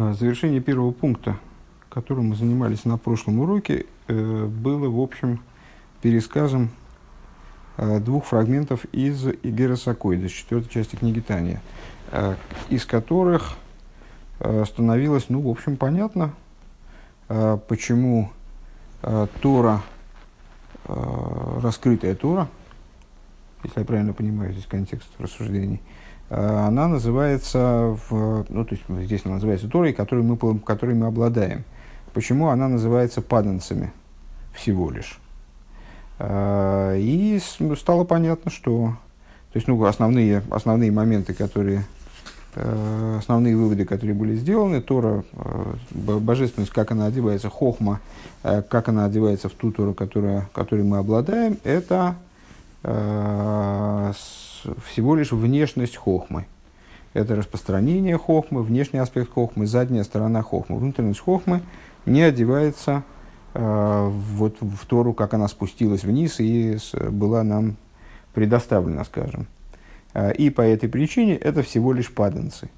А, завершение первого пункта, которым мы занимались на прошлом уроке, э, было, в общем, пересказом э, двух фрагментов из Игера Сакойда, четвертой части книги Тания, э, из которых становилось, ну, в общем, понятно, почему Тора, раскрытая Тора, если я правильно понимаю здесь контекст рассуждений, она называется, в, ну, то есть здесь она называется Торой, которой мы, которой мы обладаем. Почему она называется паданцами всего лишь? Э, и стало понятно, что то есть, ну, основные, основные моменты, которые, э, основные выводы, которые были сделаны, Тора, божественность, как она одевается, хохма, как она одевается в ту Тору, которая, которой мы обладаем, это всего лишь внешность хохмы. Это распространение хохмы, внешний аспект хохмы, задняя сторона хохмы. Внутренность хохмы не одевается э, вот в Тору, как она спустилась вниз и была нам предоставлена, скажем. Э, и по этой причине это всего лишь паданцы.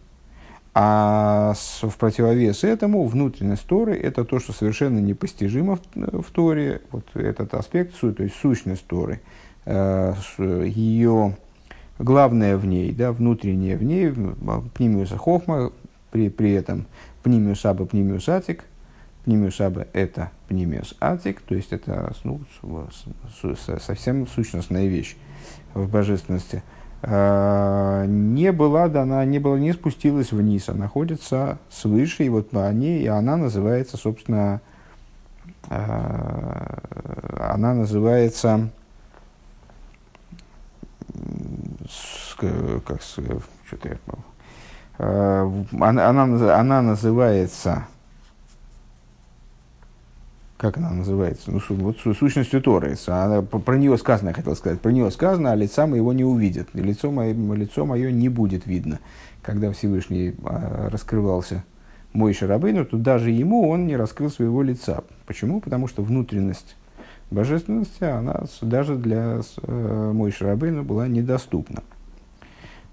А в противовес этому внутренность Торы – это то, что совершенно непостижимо в, в Торе, вот этот аспект, то есть сущность Торы, э, ее главное в ней, да, внутреннее в ней, пнимиуса хохма, при, при этом пнимиус аба, пнимиус атик, пнимиус аба это пнимиус атик, то есть это ну, совсем сущностная вещь в божественности, а, не была дана, не, была, не спустилась вниз, а находится свыше, и вот ней, и она называется, собственно, а, она называется как, что-то я, э, она, она, она называется, как она называется, ну, вот сущностью Торы. Она, про нее сказано, я хотел сказать, про нее сказано, а лица моего не увидят, и лицо мое, лицо мое не будет видно. Когда Всевышний а, раскрывался мой Шарабейну, то даже ему он не раскрыл своего лица. Почему? Потому что внутренность божественности, она даже для э, Мой была недоступна.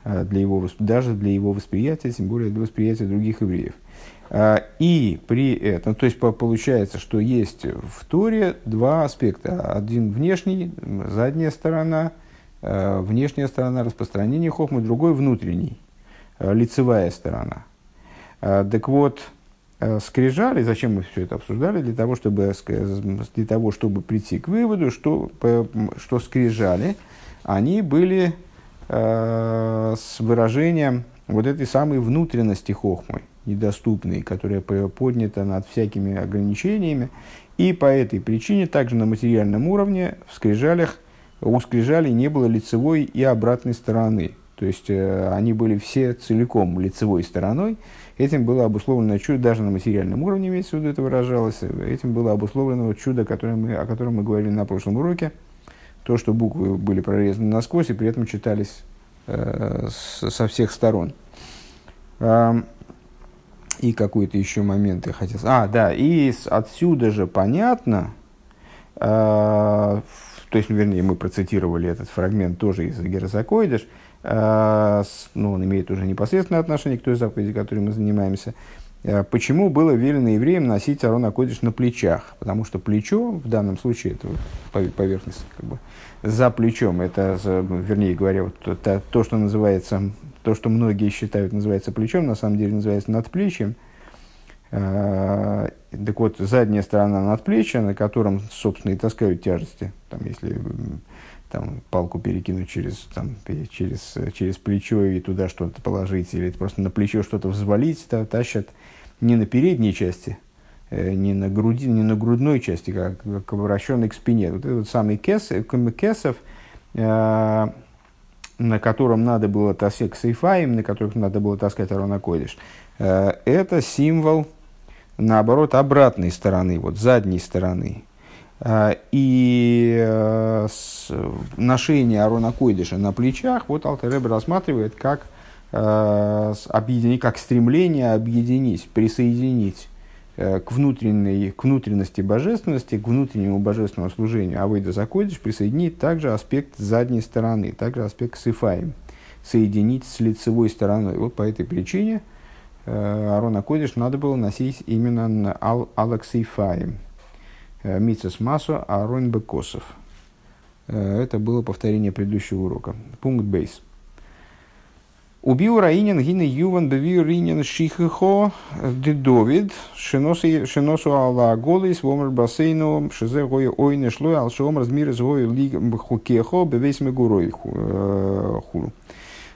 Э, для его, даже для его восприятия, тем более для восприятия других евреев. Э, и при этом, то есть получается, что есть в Торе два аспекта. Один внешний, задняя сторона, внешняя сторона распространения хохмы, другой внутренний, лицевая сторона. Так вот, Э, скрижали, зачем мы все это обсуждали, для того, чтобы, для того, чтобы прийти к выводу, что, что скрижали, они были э, с выражением вот этой самой внутренности хохмы, недоступной, которая поднята над всякими ограничениями. И по этой причине также на материальном уровне в скрижалях, у скрижалей не было лицевой и обратной стороны. То есть э, они были все целиком лицевой стороной, Этим было обусловлено чудо, даже на материальном уровне, имеется в виду, это выражалось, этим было обусловлено чудо, которое мы, о котором мы говорили на прошлом уроке, то, что буквы были прорезаны насквозь и при этом читались э, со всех сторон. Э, и какой-то еще момент я хотел... А, да, и отсюда же понятно, э, то есть, вернее, мы процитировали этот фрагмент тоже из Герасакоидыш, Э, ну, он имеет уже непосредственное отношение к той заповеди, которой мы занимаемся. Э, почему было велено евреям носить Арон Акодиш на плечах? Потому что плечо, в данном случае, это поверхность как бы, за плечом, это, вернее говоря, вот то, то, что называется, то, что многие считают называется плечом, на самом деле называется надплечьем. Э, так вот, задняя сторона надплечья, на котором, собственно, и таскают тяжести, там, если там, палку перекинуть через, там, через, через плечо и туда что-то положить, или просто на плечо что-то взвалить, то тащат не на передней части, э, не, на груди, не на грудной части, как, как обращенный к спине. Вот этот самый кес, э, кесов, э, на котором надо было таскать сейфаем, на которых надо было таскать Арона Койдыш, э, это символ, наоборот, обратной стороны, вот задней стороны и э, ношение Арона Койдыша на плечах, вот Алтареб рассматривает как, э, объединить, как стремление объединить, присоединить э, к, внутренней, к внутренности божественности, к внутреннему божественному служению Авойда Закойдыш присоединить также аспект задней стороны, также аспект сифаем, соединить с лицевой стороной. Вот по этой причине Арона Кодиш надо было носить именно на ал Алаксейфаем. Мицес Масо Арон Бекосов. Это было повторение предыдущего урока. Пункт бейс. Убил Раинин гины Юван бевил Ринин Шихихо Дедовид Шиносу Алла Голис Вомер Басейну Шизе Гоя Ойне Шлой Алшом Размир из Гоя Лиг Хукехо Бевейс Мегурой Хулу.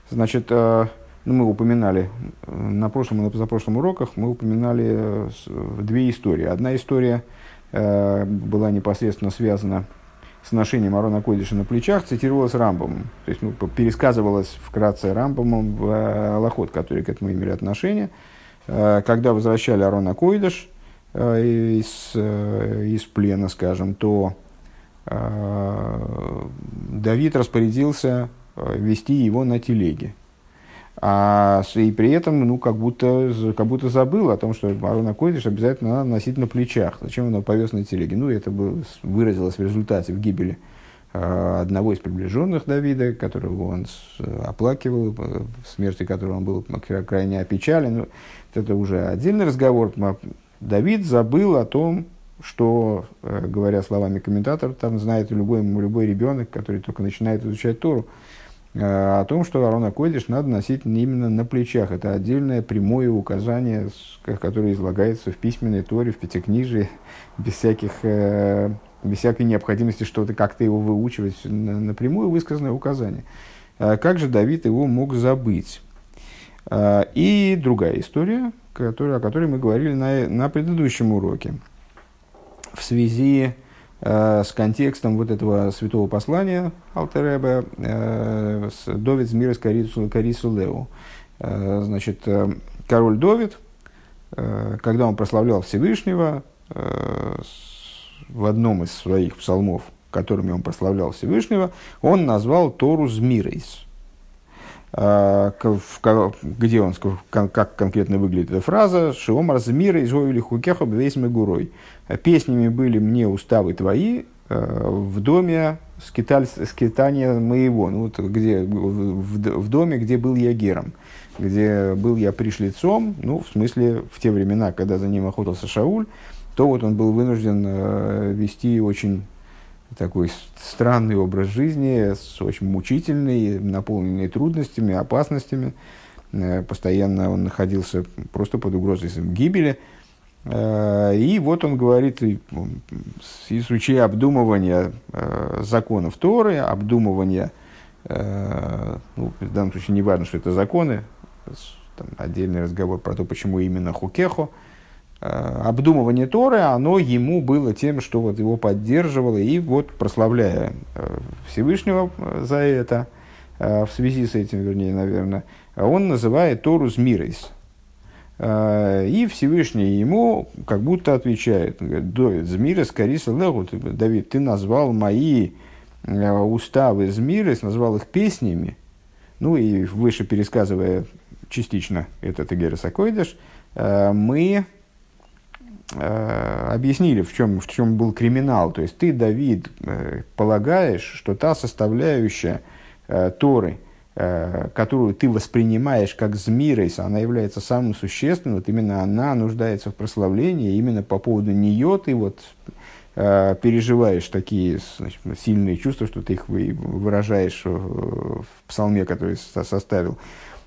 Значит, ну, мы упоминали на прошлом и на позапрошлом уроках, мы упоминали две истории. Одна история была непосредственно связана с ношением Арона Койдиша на плечах цитировалось Рамбомом. То есть ну, пересказывалось вкратце Рамбомом в э, Аллахот, который к этому имели отношение. Э, когда возвращали Арона Койдиш э, из, из плена, скажем, то Давид распорядился вести его на телеге. А, и при этом, ну, как будто, как будто забыл о том, что Арона Койдыш обязательно надо носить на плечах. Зачем он его повез на телеге? Ну, это было, выразилось в результате в гибели э, одного из приближенных Давида, которого он оплакивал, смерти которого он был крайне опечален. Ну, это уже отдельный разговор. Давид забыл о том, что, э, говоря словами комментатора, там знает любой, любой ребенок, который только начинает изучать Тору, о том, что Арона Койдиш надо носить именно на плечах. Это отдельное прямое указание, которое излагается в письменной торе, в пятикнижии, без, всяких, э, без всякой необходимости что-то как-то его выучивать, напрямую высказанное указание. Э, как же Давид его мог забыть? И другая история, о которой мы говорили на, на предыдущем уроке. В связи Э, с контекстом вот этого святого послания Алтереба э, Довид с мира Карису Леу. Э, значит, король Довид, когда он прославлял Всевышнего, в одном из своих псалмов, которыми он прославлял Всевышнего, он назвал Тору Змирейс. Где он, как конкретно выглядит эта фраза, Шиомар Змирейс, Гоюли Хукеха, Бвейс Мегурой. Песнями были мне уставы твои э, в доме скиталь, скитания моего, ну, вот где, в, в доме, где был я гером, где был я пришлицом, ну, в смысле, в те времена, когда за ним охотился Шауль, то вот он был вынужден э, вести очень такой странный образ жизни, очень мучительный, наполненный трудностями, опасностями. Э, постоянно он находился просто под угрозой гибели. Э, и вот он говорит, изучая обдумывание э, законов Торы, обдумывание, ну, в данном случае не важно, что это законы, там, отдельный разговор про то, почему именно Хукехо, обдумывание Торы, оно ему было тем, что вот его поддерживало, и вот прославляя Всевышнего за это, в связи с этим, вернее, наверное, он называет Тору Змирейс, Э, и Всевышний ему как будто отвечает, говорит, Змира скориса легу, Давид, ты назвал мои э, уставы Змирис, назвал их песнями, ну и выше пересказывая частично этот Игерес Акойдыш, э, мы объяснили, в чем, в чем был криминал. То есть ты, Давид, полагаешь, что та составляющая Торы – Э, которую ты воспринимаешь как змирейс, она является самым существенным, вот именно она нуждается в прославлении, именно по поводу нее ты вот э, переживаешь такие значит, сильные чувства, что ты их выражаешь в псалме, который составил.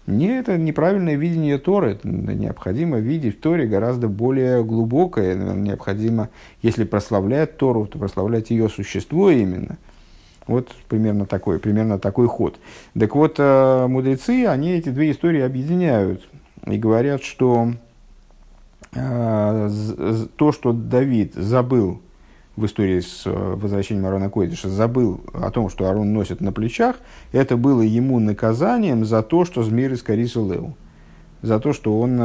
Не, это неправильное видение Торы. Необходимо видеть в Торе гораздо более глубокое. Необходимо, если прославлять Тору, то прославлять ее существо именно – вот примерно такой, примерно такой ход. Так вот, э, мудрецы, они эти две истории объединяют и говорят, что э, то, что Давид забыл в истории с э, возвращением Арона Койдиша, забыл о том, что Арон носит на плечах, это было ему наказанием за то, что змеи раскорисил Леу. За то, что он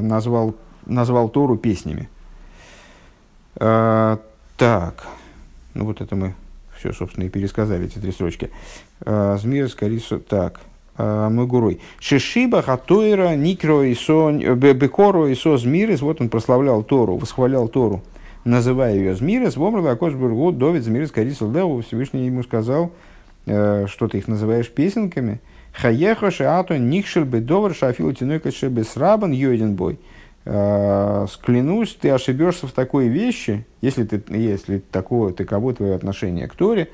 назвал, назвал Тору песнями. Так, ну вот это мы все, собственно, и пересказали эти три строчки. Змир, Скорисо, так. Мегурой. Шишиба, Хатойра, Никро, Исо, Бекоро, Исо, Змирис. Вот он прославлял Тору, восхвалял Тору, называя ее Змирис. Вомрла, Акошбургу, Довид, Змирис, Корисо, Леву. Всевышний ему сказал, э, что ты их называешь песенками. Хаеха шеату никшел бы довар шафил тинойка шебе срабан йоден бой. Э, Склянусь, ты ошибешься в такой вещи, если, ты, если такого, таково твое отношение к Торе,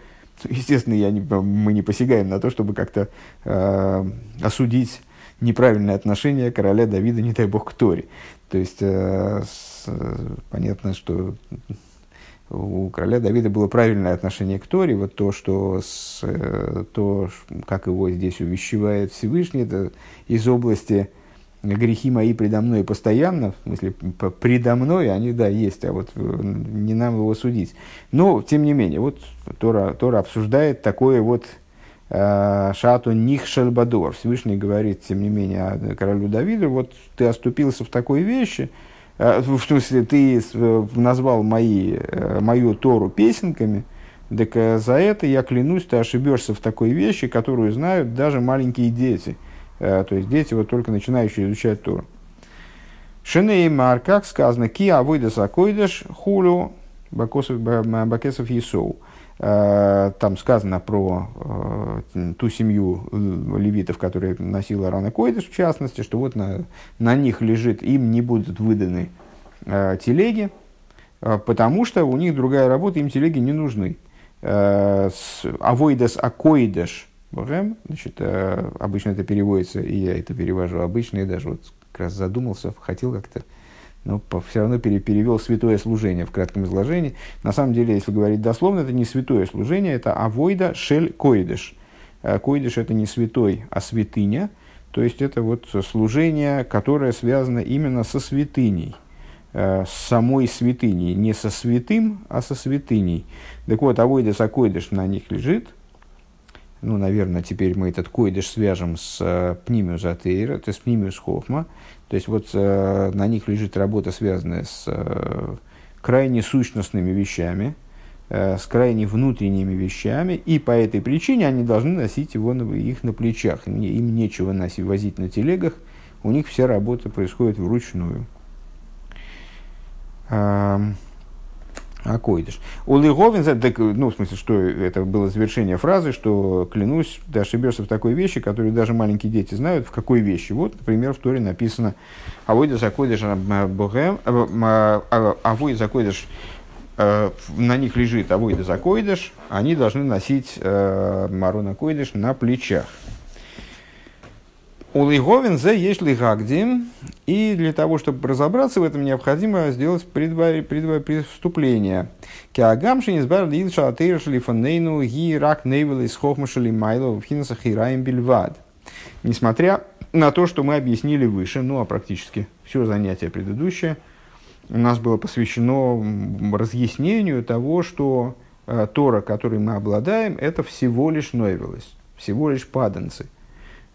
естественно, я не, мы не посягаем на то, чтобы как-то э, осудить неправильное отношение короля Давида, не дай бог, к Торе. То есть, э, с, понятно, что у короля Давида было правильное отношение к Торе, вот то, что с, э, то, как его здесь увещевает Всевышний, это из области грехи мои предо мной постоянно, в смысле, предо мной они, да, есть, а вот э, не нам его судить. Но, тем не менее, вот Тора, Тора обсуждает такое вот э, шату них шельбадор. Всевышний говорит, тем не менее, королю Давиду, вот ты оступился в такой вещи, э, в смысле, ты назвал мои, мою Тору песенками, так за это я клянусь, ты ошибешься в такой вещи, которую знают даже маленькие дети – Э, то есть дети вот только начинающие изучать Тору. Шенеймар, как сказано, ки авойда сакойдеш хулю бакесов есоу. Э, там сказано про э, ту семью левитов, которые носила Рана Койдыш, в частности, что вот на, на них лежит, им не будут выданы телеги, потому что у них другая работа, им телеги не нужны. Авойдас акоидеш значит, э, обычно это переводится, и я это перевожу обычно, и даже вот как раз задумался, хотел как-то, но все равно пере, перевел святое служение в кратком изложении. На самом деле, если говорить дословно, это не святое служение, это авойда шель коидыш. Э, коидыш это не святой, а святыня, то есть это вот служение, которое связано именно со святыней э, с самой святыней, не со святым, а со святыней. Так вот, авойда сакойдыш на них лежит, ну, наверное, теперь мы этот койдыш свяжем с э, пнимиус атеира, то есть пнимиус хохма. То есть вот э, на них лежит работа, связанная с э, крайне сущностными вещами, э, с крайне внутренними вещами, и по этой причине они должны носить его на, их на плечах. Им, нечего носить, возить на телегах, у них вся работа происходит вручную. Эм, а койдыш. У Лиговин, ну, в смысле, что это было завершение фразы, что клянусь, ты ошибешься в такой вещи, которую даже маленькие дети знают, в какой вещи. Вот, например, в Торе написано «Авойда закойдыш богем», «Авой закойдыш» на них лежит авойда закойдыш, они должны носить э, марона койдыш на плечах. У Лиговин за есть лигагдим, и для того, чтобы разобраться в этом, необходимо сделать предвар... предвар... предвступление. Киагам шинизбар лил шалатейр шалифанейну ги рак нейвел из хохма шалимайло в хинасах ираем бельвад. Несмотря на то, что мы объяснили выше, ну а практически все занятие предыдущее, у нас было посвящено разъяснению того, что э, Тора, которой мы обладаем, это всего лишь новелось, всего лишь паданцы –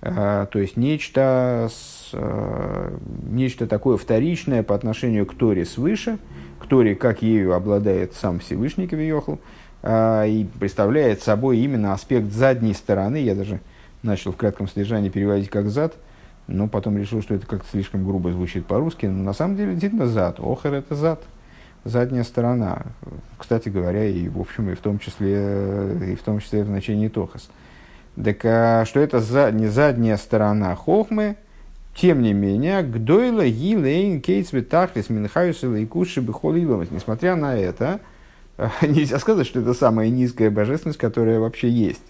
то есть нечто, а, нечто такое вторичное по отношению к Торе свыше, к Торе, как ею обладает сам Всевышний Кавиохл, а, и представляет собой именно аспект задней стороны. Я даже начал в кратком содержании переводить как «зад», но потом решил, что это как-то слишком грубо звучит по-русски. Но на самом деле действительно «зад». «Охер» — это «зад», задняя сторона. Кстати говоря, и в общем, и в том числе, и в том числе в значении «тохас». Так а, что это за, не задняя сторона хохмы, тем не менее, гдойла гилейн кейтс витахлис минхаюс и куши бихолиловать. Несмотря на это, нельзя сказать, что это самая низкая божественность, которая вообще есть.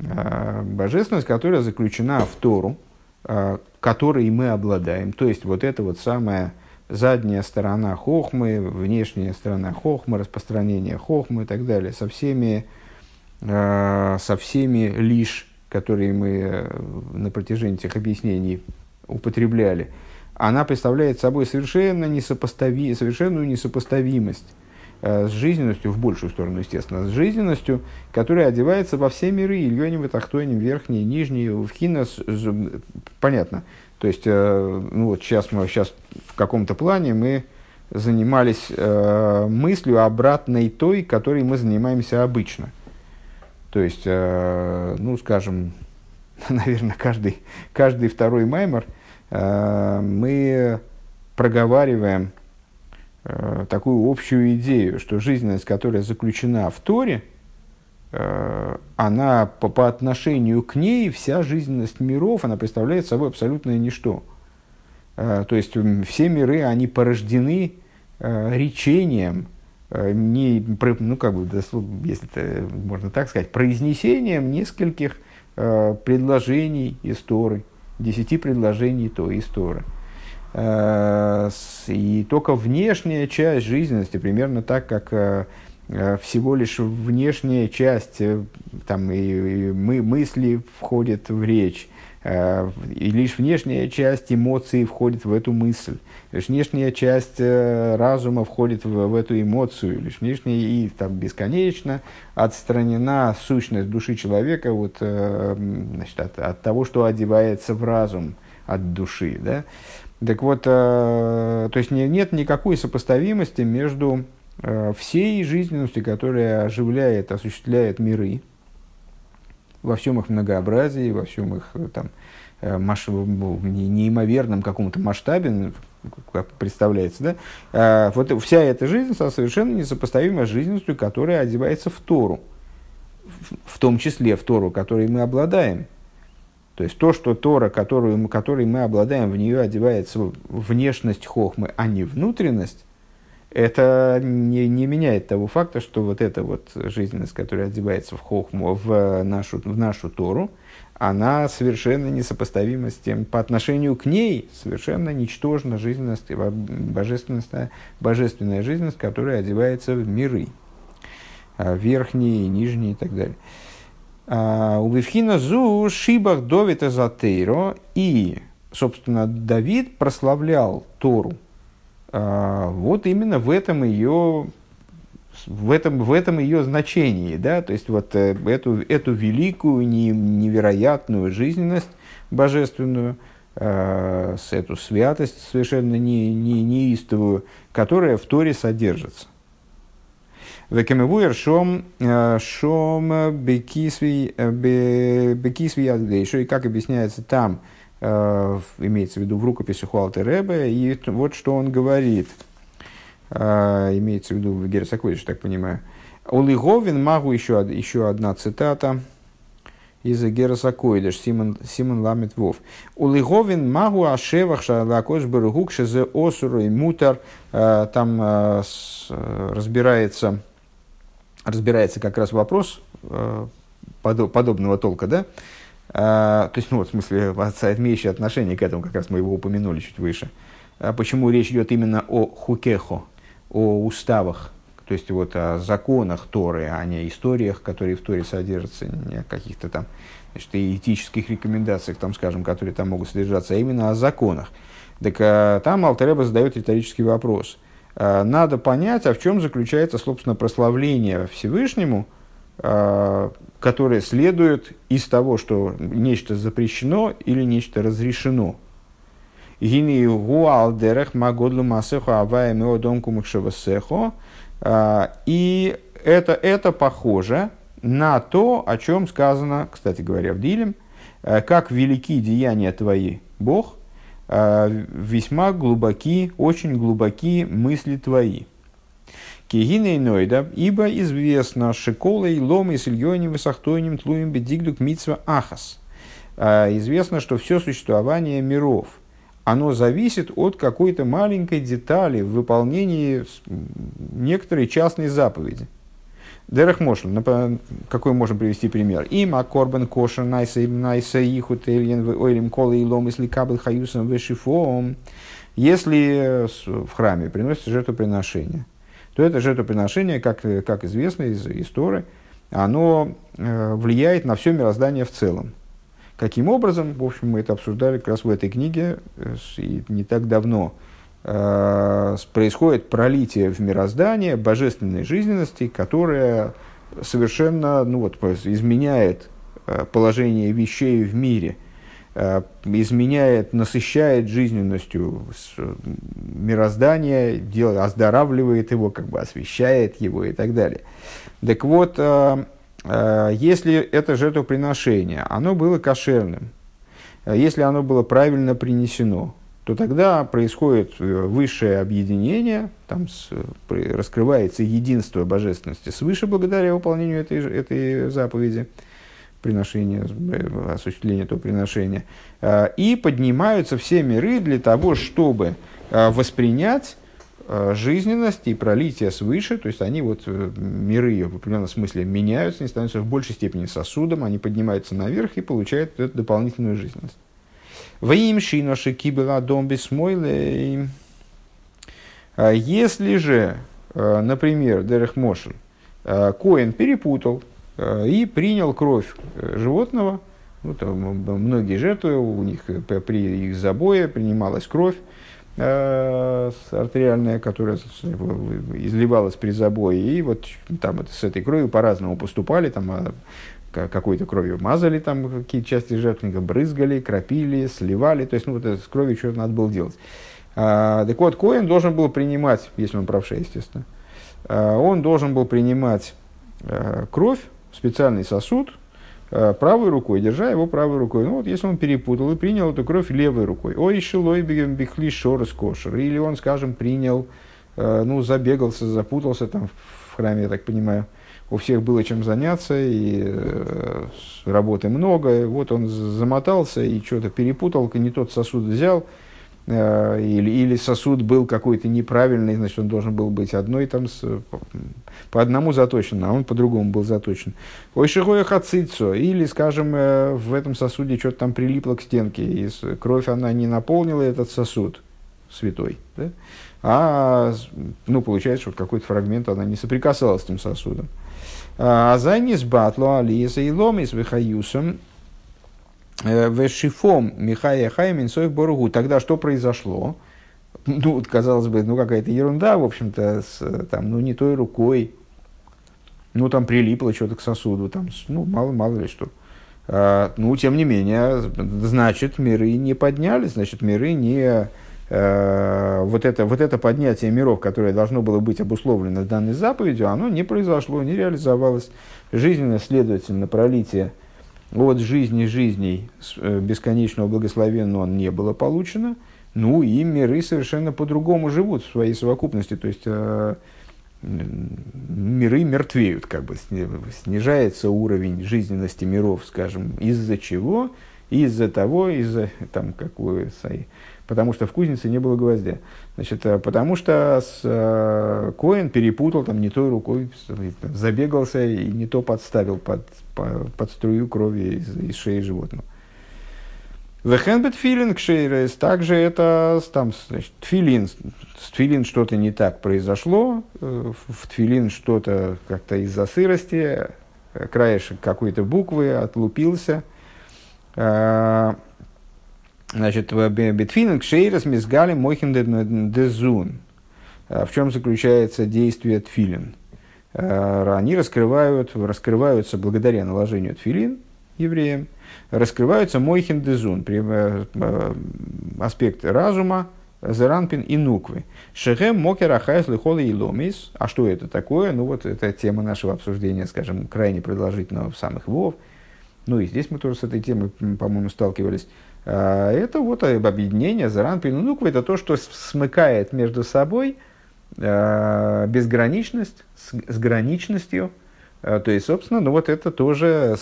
А, божественность, которая заключена в Тору, а, которой мы обладаем. То есть, вот это вот самая задняя сторона хохмы, внешняя сторона хохмы, распространение хохмы и так далее, со всеми со всеми лишь, которые мы э, на протяжении этих объяснений употребляли, она представляет собой совершенно несопостави, совершенную несопоставимость э, с жизненностью, в большую сторону, естественно, с жизненностью, которая одевается во все миры, Ильоним, Ватахтоним, верхние, нижние, в хинос, понятно. То есть, ну вот сейчас мы сейчас в каком-то плане мы занимались э, мыслью обратной той, которой мы занимаемся обычно – то есть, э, ну, скажем, наверное, каждый, каждый второй маймер э, мы проговариваем э, такую общую идею, что жизненность, которая заключена в Торе, она по, по отношению к ней, вся жизненность миров, она представляет собой абсолютное ничто. То есть все миры, они порождены речением, не, ну, как бы, если это можно так сказать, произнесением нескольких предложений истории, десяти предложений той истории. Э, и только внешняя часть жизненности, примерно так, как э, э, всего лишь внешняя часть, там, и, и мы, мысли входят в речь, и лишь внешняя часть эмоций входит в эту мысль, лишь внешняя часть разума входит в, в эту эмоцию, лишь внешняя и там бесконечно отстранена сущность души человека вот, значит, от, от того, что одевается в разум, от души. Да? Так вот, э, то есть не, нет никакой сопоставимости между э, всей жизненностью, которая оживляет, осуществляет миры, во всем их многообразии, во всем их э, там, маш... неимоверном каком-то масштабе, как представляется, да, вот вся эта жизнь совершенно несопоставима с жизненностью, которая одевается в Тору, в том числе в Тору, которой мы обладаем – то есть то, что Тора, которую, которой мы обладаем, в нее одевается внешность хохмы, а не внутренность, это не, не меняет того факта, что вот эта вот жизненность, которая одевается в хохму, в нашу, в нашу Тору, она совершенно несопоставима с тем, по отношению к ней совершенно ничтожна жизненность, божественность, божественная жизненность, которая одевается в миры, а, верхние, нижние и так далее. А, у Вивхина Зу Шибах Довид Эзотейро. И, собственно, Давид прославлял Тору. А, вот именно в этом ее в этом, в этом ее значении, да, то есть вот э, эту, эту великую, невероятную жизненность божественную, э, эту святость совершенно не, не, неистовую, которая в Торе содержится. Векемевуер шом, э, шом бекисви адгейшо. И как объясняется там, э, имеется в виду в рукописи Хуалте Ребе, и вот что он говорит. Э, имеется в виду в Герасакодиш, так понимаю. Улиговин магу еще, еще одна цитата из Герасакоидеш, Симон, Симон Ламет Вов. Улиговин магу ашевах шалакош баругук шезе осуру и мутар. Там разбирается разбирается как раз вопрос э, подобного толка, да? А, то есть, ну, вот, в смысле, имеющие отношение к этому, как раз мы его упомянули чуть выше. А почему речь идет именно о хукехо, о уставах, то есть вот о законах Торы, а не историях, которые в Торе содержатся, не о каких-то там значит, этических рекомендациях, там, скажем, которые там могут содержаться, а именно о законах. Так а, там Алтереба задает риторический вопрос – Э, надо понять, а в чем заключается, собственно, прославление Всевышнему, которое следует из того, что нечто запрещено или нечто разрешено. Э, и это, это похоже на то, о чем сказано, кстати говоря, в Дилем, как велики деяния твои, Бог, Э, весьма глубоки, очень глубоки мысли твои. Кигиней нойда, ибо известно, шиколой ломой с ильоним высохтойним тлуем бедигдук митсва ахас. Э, известно, что все существование миров, оно зависит от какой-то маленькой детали в выполнении некоторой частной заповеди. Дерех Мошл, какой можем привести пример? Има корбан кошер найса найса ихут эльен ойлим колы и лом если кабель хаюсом вешифом. Если в храме приносится жертвоприношение, то это жертвоприношение, как, как известно из истории, оно э, влияет на все мироздание в целом. Каким образом, в общем, мы это обсуждали как раз в этой книге э, и не так давно. Э, происходит пролитие в мироздание божественной жизненности, которая совершенно ну вот, изменяет э, положение вещей в мире, э, изменяет, насыщает жизненностью мироздание, делает, оздоравливает его, как бы освещает его и так далее. Так вот, если это жертвоприношение, оно было кошерным, если оно было правильно принесено, то тогда происходит э, высшее объединение, там раскрывается единство божественности свыше благодаря выполнению этой, этой заповеди, приношения, э, осуществления этого приношения, э, и поднимаются все миры для того, чтобы воспринять жизненность и пролитие свыше, то есть они вот, миры в определенном смысле меняются, они становятся в большей степени сосудом, они поднимаются наверх и получают эту дополнительную жизненность. Ваим шиноши кибела дом бесмойлей. Если же, например, Дерех Мошель, Коин перепутал и принял кровь э, животного, ну, там, многие жертвы, у них при их забое принималась кровь артериальная, которая изливалась при забое, и вот там с этой кровью по-разному поступали, там какой-то кровью мазали там какие-то части жертвенника, брызгали, кропили, сливали. То есть, ну, вот это с кровью что надо было делать. А, так вот, Коин должен был принимать, если он правша, естественно, а, он должен был принимать а, кровь специальный сосуд а, правой рукой, держа его правой рукой. Ну вот, если он перепутал и принял эту кровь левой рукой. Ой, шилой бихли шорос кошер. Или он, скажем, принял, а, ну, забегался, запутался там в храме, я так понимаю, у всех было чем заняться, и э, работы много. Вот он замотался и что-то перепутал, не тот сосуд взял, э, или, или сосуд был какой-то неправильный, значит, он должен был быть одной там с, по, одному заточен, а он по-другому был заточен. Ой, шигоя хацицо, или, скажем, э, в этом сосуде что-то там прилипло к стенке, и кровь она не наполнила этот сосуд святой, да? а, ну, получается, что какой-то фрагмент она не соприкасалась с этим сосудом. А Зайнис батло алиеса и ломис вихаюсом э, вешифом Михая Хаймин Соев Боругу. Тогда что произошло? Ну, казалось бы, ну какая-то ерунда, в общем-то, с, там, ну не той рукой, ну там прилипло что-то к сосуду, там, ну мало, мало ли что. А, ну, тем не менее, значит, миры не поднялись, значит, миры не, Э, вот, это, вот это поднятие миров, которое должно было быть обусловлено данной заповедью, оно не произошло, не реализовалось. Жизненно, следовательно, пролитие от жизни жизней э, бесконечного благословенного не было получено. Ну и миры совершенно по-другому живут в своей совокупности. То есть э, миры мертвеют, как бы снижается уровень жизненности миров, скажем, из-за чего? Из-за того, из-за там какую потому что в кузнице не было гвоздя. Значит, э, потому что с, э, Коэн перепутал там не той рукой, забегался и не то подставил под, под, под струю крови из, из шеи животного. Вехенбет филин кшейрес, также это там, значит, тфилин, с тфилин что-то не так произошло, э, в тфилин что-то как-то из-за сырости, э, краешек какой-то буквы отлупился, Значит, битфининг шейрас мизгали мохин дезун. А в чем заключается действие тфилин? А, они раскрывают, раскрываются благодаря наложению тфилин евреям, раскрываются мойхин дезун, э, э, аспект разума, Зеранпин и Нуквы. Шехем мокер ахайс лихола и ломис. А что это такое? Ну вот это тема нашего обсуждения, скажем, крайне продолжительного в самых Вов. Ну и здесь мы тоже с этой темой, по-моему, сталкивались. А, это вот объединение Заран Пинунуква, это то, что смыкает между собой а, безграничность с, граничностью. А, то есть, собственно, ну вот это тоже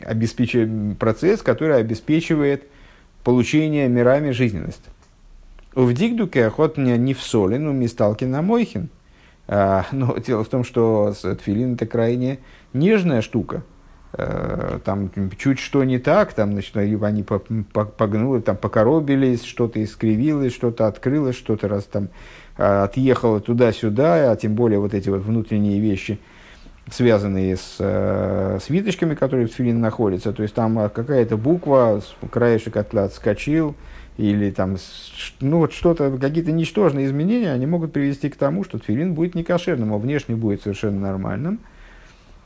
обеспечивает процесс, который обеспечивает получение мирами жизненности. В Дигдуке охот не в соли, но мисталки на Мойхин. Но дело в том, что тфилин это крайне нежная штука. Э, там чуть что не так, там, значит, они погнули, там покоробились, что-то искривилось, что-то открылось, что-то раз там а, отъехало туда-сюда, а тем более вот эти вот внутренние вещи, связанные с, э, с виточками, которые в тфилине находятся. То есть там какая-то буква, краешек отскочил, или там, ну вот что-то, какие-то ничтожные изменения, они могут привести к тому, что тфилин будет некошерным, а внешне будет совершенно нормальным –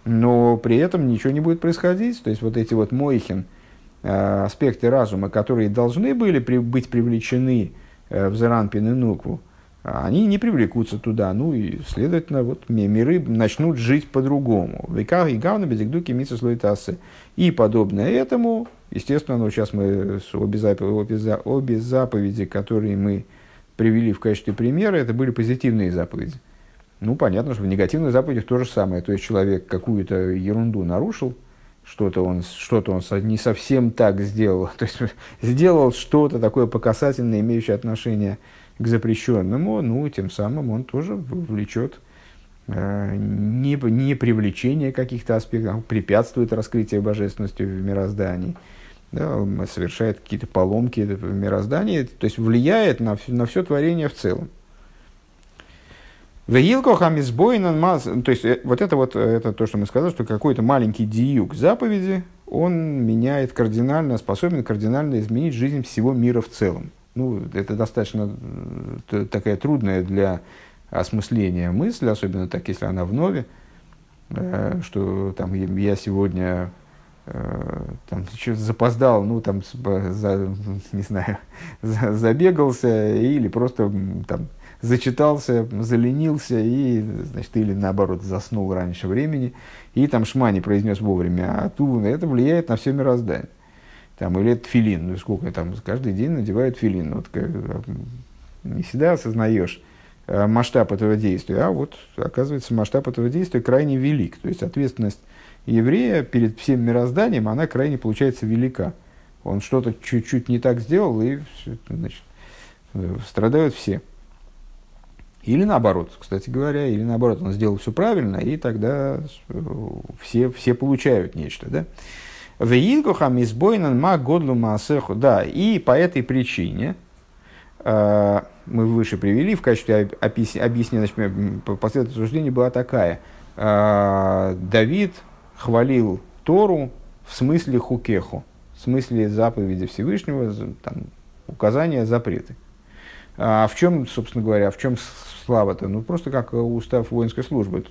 но при этом ничего не будет происходить. То есть вот эти вот мойхин, э, аспекты разума, которые должны были при, быть привлечены э, в Заранпин и Нукву, они не привлекутся туда. Ну и, следовательно, вот миры начнут жить по-другому. Веках и гавна безигдуки митсуслоитасы. И подобное этому Естественно, ну, сейчас мы обе заповеди, обе, обе заповеди, которые мы привели в качестве примера, это были позитивные заповеди. Ну, понятно, что в негативных заповедях то же самое. То есть человек какую-то ерунду нарушил, что-то он, что-то он не совсем так сделал. То есть сделал что-то такое покасательное, имеющее отношение к запрещенному, ну, тем самым он тоже влечет э, не, не привлечение каких-то аспектов, препятствует раскрытию божественности в мироздании да, совершает какие-то поломки в мироздании, то есть влияет на, на все творение в целом. Вегилко хамизбойнан маз, то есть э, вот это вот это то, что мы сказали, что какой-то маленький диюк заповеди, он меняет кардинально, способен кардинально изменить жизнь всего мира в целом. Ну, это достаточно э, такая трудная для осмысления мысль, особенно так, если она в нове, э, что там я сегодня Э, там что запоздал, ну там за, не знаю, за, забегался или просто там зачитался, заленился и, значит, или наоборот заснул раньше времени и там шмани произнес вовремя, а ту, это влияет на все мироздание. Там, или это филин, ну сколько там, каждый день надевают филин. Вот, как, не всегда осознаешь э, масштаб этого действия, а вот оказывается масштаб этого действия крайне велик. То есть ответственность еврея перед всем мирозданием, она крайне получается велика. Он что-то чуть-чуть не так сделал, и значит, страдают все. Или наоборот, кстати говоря, или наоборот, он сделал все правильно, и тогда все, все получают нечто. Да? Веилкохам избойнан ма годлу маасеху. Да, и по этой причине, э, мы выше привели в качестве объяснения, значит, последовательность суждения была такая. Э, Давид хвалил Тору в смысле хукеху, в смысле заповеди Всевышнего, там, указания, запреты. А в чем, собственно говоря, в чем слава-то? Ну, просто как устав воинской службы.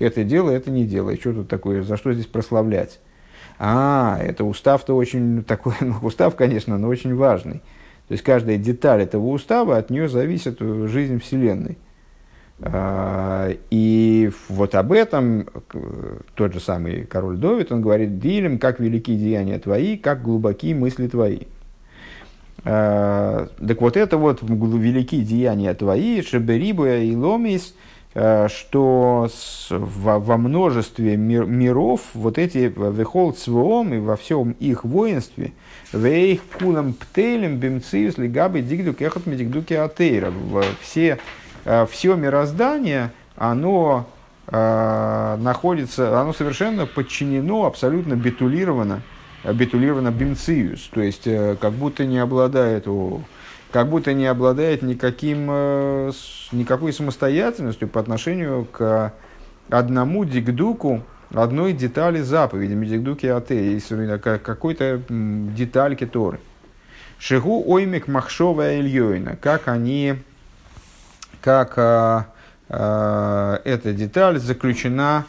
Это дело, это не дело. И что тут такое, за что здесь прославлять? А, это устав-то очень такой, ну, устав, конечно, но очень важный. То есть каждая деталь этого устава, от нее зависит жизнь Вселенной. А, и вот об этом тот же самый король Довид, он говорит, «Дилем, как велики деяния твои, как глубоки мысли твои». А, так вот это вот велики деяния твои, шеберибуя и ломис, а, что во, множестве мир, миров вот эти вехол цвоом и во всем их воинстве вейх кулам птелем бимциус лигабы дигду кехот медигдуки атейра. Все Э, все мироздание, оно э, находится, оно совершенно подчинено, абсолютно битулировано, битулировано бимциус, то есть э, как будто не обладает, как будто не обладает никаким, никакой самостоятельностью по отношению к одному дигдуку, одной детали заповеди, дигдуки ате, какой-то детальки Торы. Шигу оймик махшова ильёйна, как они как а, а, эта деталь заключена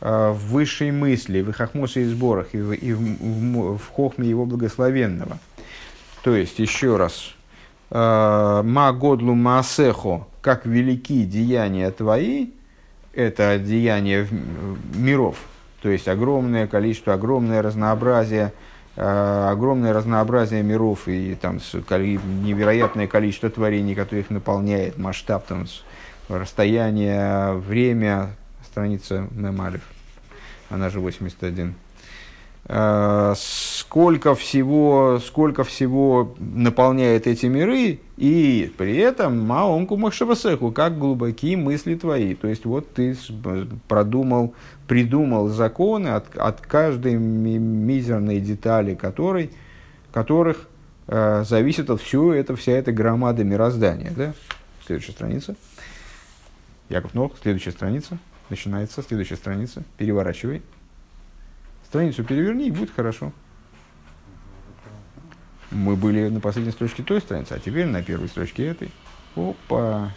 в высшей мысли, в хахмосе и сборах, и в, и в, в, в хохме его благословенного. То есть, еще раз, «Ма годлу маасехо, как велики деяния твои, это деяния миров, то есть огромное количество, огромное разнообразие, огромное разнообразие миров и там невероятное количество творений, которых наполняет масштаб, там, расстояние, время, страница Мемалев, она же 81. А, сколько всего, сколько всего наполняет эти миры, и при этом маонку махшавасеху, как глубокие мысли твои. То есть вот ты продумал, придумал законы от, от каждой мизерной детали которой, которых э, зависит от всего это, вся эта громада мироздания. Да? Следующая страница. Яков Нох, следующая страница. Начинается следующая страница. Переворачивай. Страницу переверни, и будет хорошо. Мы были на последней строчке той страницы, а теперь на первой строчке этой. Опа!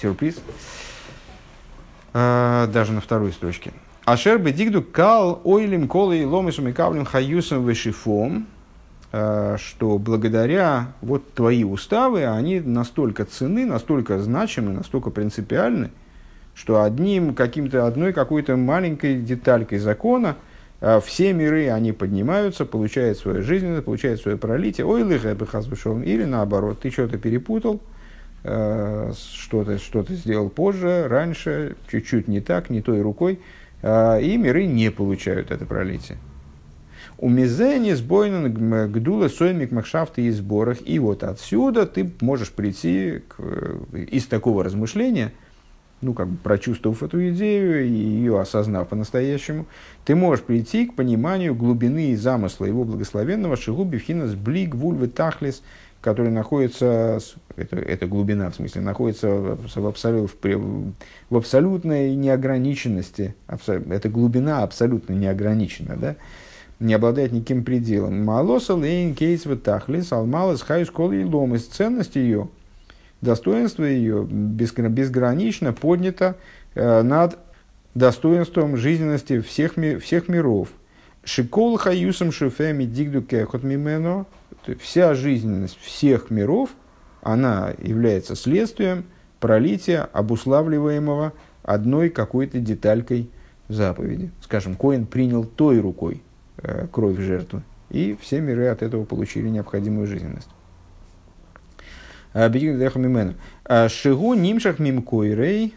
Сюрприз. А, даже на второй строчке. Ашер дигду кал ойлим колой ломишем и кавлем хаюсом вешифом, а, что благодаря вот твои уставы, они настолько ценны, настолько значимы, настолько принципиальны, что одним каким-то, одной какой-то маленькой деталькой закона – а все миры, они поднимаются, получают свое жизненное, получают свое пролитие. Ой, лыхабихазвышом. Или наоборот, ты что-то перепутал, э, что-то что сделал позже, раньше, чуть-чуть не так, не той рукой, э, и миры не получают это пролитие. У мизени сбойнен гдула соймик махшафты и сборах. И вот отсюда ты можешь прийти к, из такого размышления – ну, как бы прочувствовав эту идею и ее осознав по-настоящему, ты можешь прийти к пониманию глубины и замысла его благословенного Шигуби Фхинас Блик Вульвы Тахлис, который находится, это, это глубина в смысле, находится в, абсолют, в, в абсолютной неограниченности, это глубина абсолютно неограничена, да? не обладает никаким пределом. מעלתה לאין קץ ותכלית על מעלת חיות כל העולמות. Ценность ее – достоинство ее безгранично поднято э, над достоинством жизненности всех, всех миров. Шикол хаюсом шифеми дигду кехот мимено. Вся жизненность всех миров, она является следствием пролития, обуславливаемого одной какой-то деталькой заповеди. Скажем, Коин принял той рукой э, кровь жертвы, и все миры от этого получили необходимую жизненность. А, Шигу нимшах мимкойрей.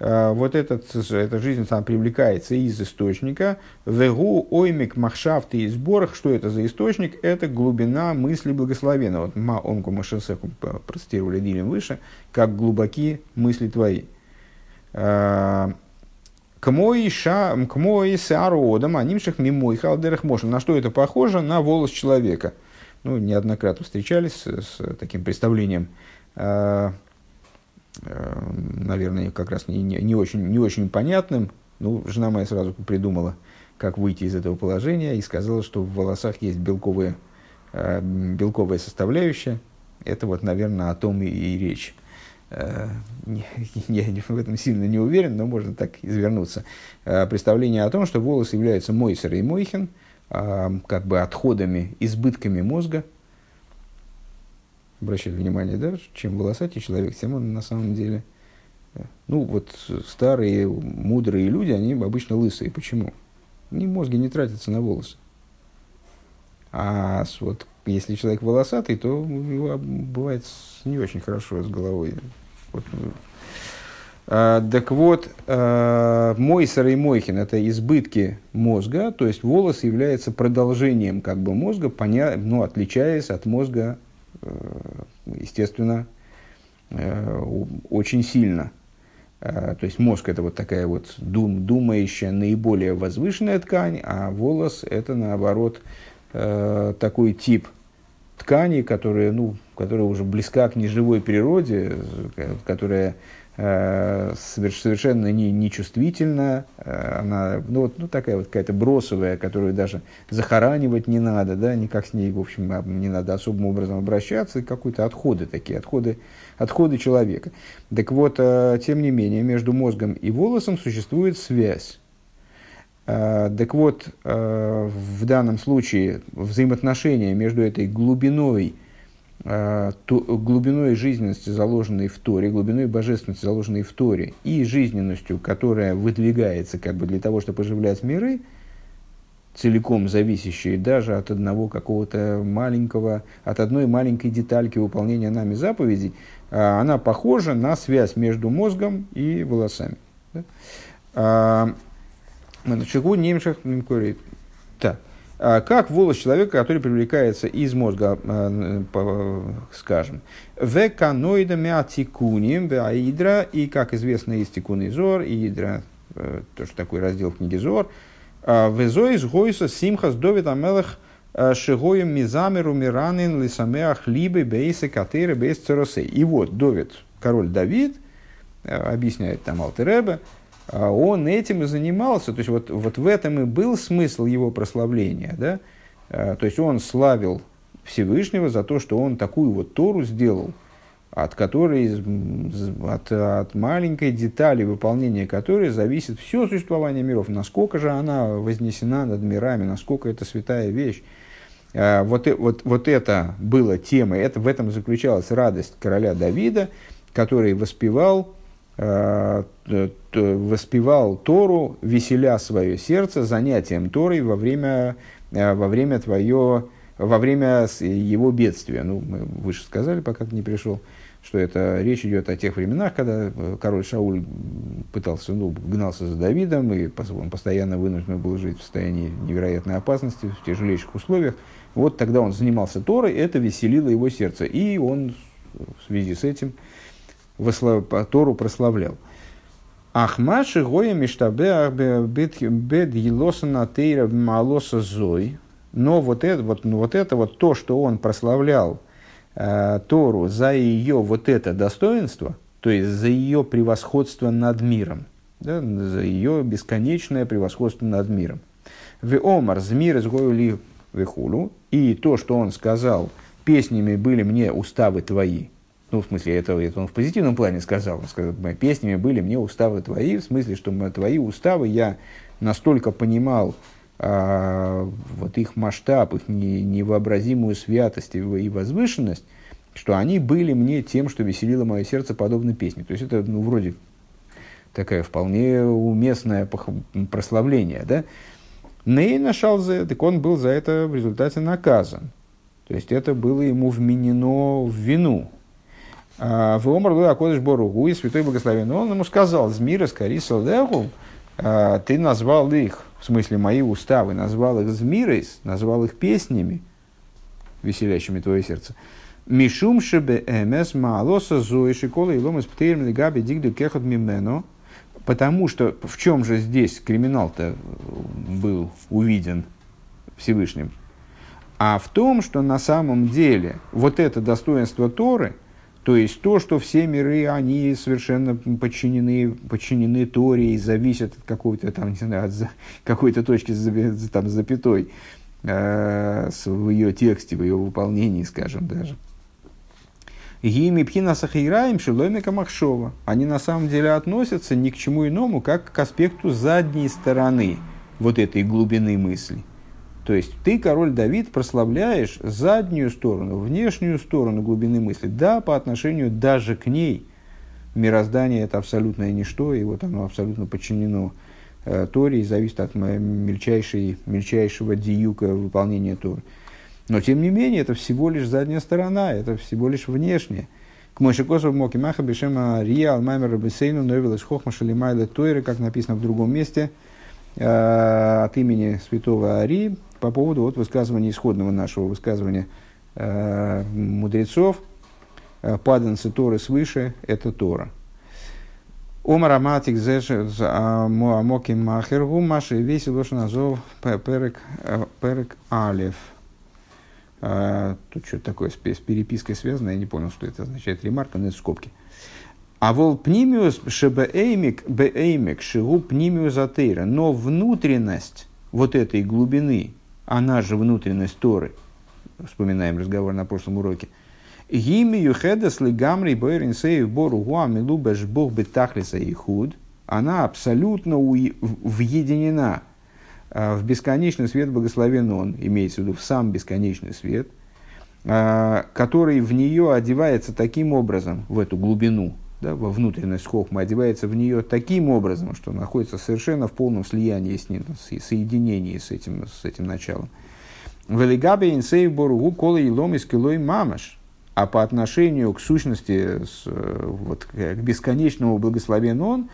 А, вот этот, эта жизнь там привлекается из источника. Вегу оймик махшафты и сборах. Что это за источник? Это глубина мысли благословенного. Вот ма онку машесеху процитировали Дилем выше. Как глубоки мысли твои. А, к мой ша, к мой сародам, анимших мимой халдерах мошен. На что это похоже? На волос человека – ну, неоднократно встречались с, с таким представлением, э, э, наверное, как раз не, не, не, очень, не очень понятным. Ну, жена моя сразу придумала, как выйти из этого положения, и сказала, что в волосах есть белковые, э, белковая составляющая. Это вот, наверное, о том и, и речь. Э, я в этом сильно не уверен, но можно так извернуться. Представление о том, что волос является мойсер и мойхен – как бы отходами, избытками мозга. Обращаю внимание, да, чем волосатый человек, тем он на самом деле... Э, ну, вот старые, мудрые люди, они обычно лысые. Почему? Ни мозги не тратятся на волосы. А вот если человек волосатый, то у него бывает не очень хорошо с головой. Вот, ну, так вот, а, Мойсер и Мойхин – это избытки мозга, то есть волос является продолжением как бы мозга, поня... ну, отличаясь от мозга, э, естественно, э, очень сильно. То есть мозг – это вот такая вот дум, думающая, наиболее возвышенная ткань, а волос – это, наоборот, э, такой тип ткани, которая, ну, которая уже близка к неживой природе, которая Э, совершенно не, нечувствительна, э, она ну, вот, ну, такая вот какая-то бросовая, которую даже захоранивать не надо, да, никак с ней, в общем, не надо особым образом обращаться, какие-то отходы такие, отходы, отходы человека. Так вот, э, тем не менее, между мозгом и волосом существует связь. Так вот, в данном случае взаимоотношения между этой глубиной Э, глубиной жизненности, заложенной в Торе, глубиной божественности, заложенной в Торе, и жизненностью, которая выдвигается как бы для того, чтобы оживлять миры, целиком зависящие даже от одного какого-то маленького, от одной маленькой детальки выполнения нами заповедей, э, она похожа на связь между мозгом и волосами. А, Так. А, как волос человека, который привлекается из мозга, а, скажем, веканоидами атикуним, аидра, и, как известно, есть тикун Зор, и идра, э, тоже такой раздел книги Зор, а, везоис гойса симхас довид амелах шигоем мизамеру миранин лисамеах либы бейсы катыры бейс церосей. И вот Довид, король Давид, э, объясняет там Алтеребе, а он этим и занимался. То есть вот, вот в этом и был смысл его прославления. Да? А, то есть он славил Всевышнего за то, что он такую вот Тору сделал, от которой, от, от маленькой детали выполнения которой зависит все существование миров. Насколько же она вознесена над мирами, насколько это святая вещь. А, вот, вот, вот это было темой, это, в этом заключалась радость короля Давида, который воспевал воспевал Тору, веселя свое сердце занятием Торой во время, во время твое, во время его бедствия. Ну, мы выше сказали, пока ты не пришел, что это речь идет о тех временах, когда король Шауль пытался, ну, гнался за Давидом, и он постоянно вынужден был жить в состоянии невероятной опасности, в тяжелейших условиях. Вот тогда он занимался Торой, это веселило его сердце. И он в связи с этим. Тору прославлял. Ахмаши гоя миштабе бед елосана тейра малоса зой. Но вот это вот, ну, вот это вот то, что он прославлял э, Тору за ее вот это достоинство, то есть за ее превосходство над миром, да, за ее бесконечное превосходство над миром. В омар змир из ли вехулу, и то, что он сказал, песнями были мне уставы твои, ну, в смысле, это, это он в позитивном плане сказал. Он сказал, песнями были мне уставы твои, в смысле, что твои уставы я настолько понимал а, вот их масштаб, их не, невообразимую святость и, возвышенность, что они были мне тем, что веселило мое сердце, подобно песне. То есть это, ну, вроде такая вполне уместное прославление, да? Ней нашел за так он был за это в результате наказан. То есть это было ему вменено в вину, в Омар Луя Кодыш Боругу, и Святой Благословен, он ему сказал, Змира скори Салдеху, а, ты назвал их, в смысле мои уставы, назвал их Змирой, назвал их песнями, веселящими твое сердце. Мишум шебе эмес маалоса зои шикола и ломас птейрм лигаби дигду кехот мимено. Потому что в чем же здесь криминал-то был увиден Всевышним? А в том, что на самом деле вот это достоинство Торы – то есть то, что все миры, они совершенно подчинены, подчинены Торе и зависят от какой-то там, не знаю, от какой-то точки там, запятой э, в ее тексте, в ее выполнении, скажем даже. Гими пхина сахираем шиломика махшова. Они на самом деле относятся ни к чему иному, как к аспекту задней стороны вот этой глубины мысли – то есть ты, король Давид, прославляешь заднюю сторону, внешнюю сторону глубины мысли. Да, по отношению даже к ней мироздание это абсолютное ничто, и вот оно абсолютно подчинено э, Торе и зависит от мельчайшей, мельчайшего диюка выполнения Торы. Но тем не менее, это всего лишь задняя сторона, это всего лишь внешнее. К Мойшикосу Моки Маха Бешема Рия Алмаймер Бесейну Новелес Хохма Шалимайла Тойры, как написано в другом месте, э, от имени святого Ари, по поводу вот высказывания, исходного нашего высказывания э, мудрецов, э, паданцы Торы свыше – это Тора. Омар Аматик а, Моки Махергу Маши весь Лошен Азов Перек, э, перек Алев. А, тут что-то такое с, с перепиской связано, я не понял, что это означает ремарка, но это скобки. А вол пнимиус шебеэймик беэймик шигу пнимиус атеира. Но внутренность вот этой глубины она же внутренность Торы, вспоминаем разговор на прошлом уроке, Гими юхедас лигамри бойрин сею бору гуами лубеш бог бетахлиса и худ, она абсолютно въединена а, в бесконечный свет благословен он, имеется в виду в сам бесконечный свет, а, который в нее одевается таким образом, в эту глубину, да, во внутренность хохма, одевается в нее таким образом, что находится совершенно в полном слиянии с ним, соединении с этим, с этим началом. Велигабе инсей боругу кола и ломис килой мамаш. А по отношению к сущности, вот, к бесконечному благословен он,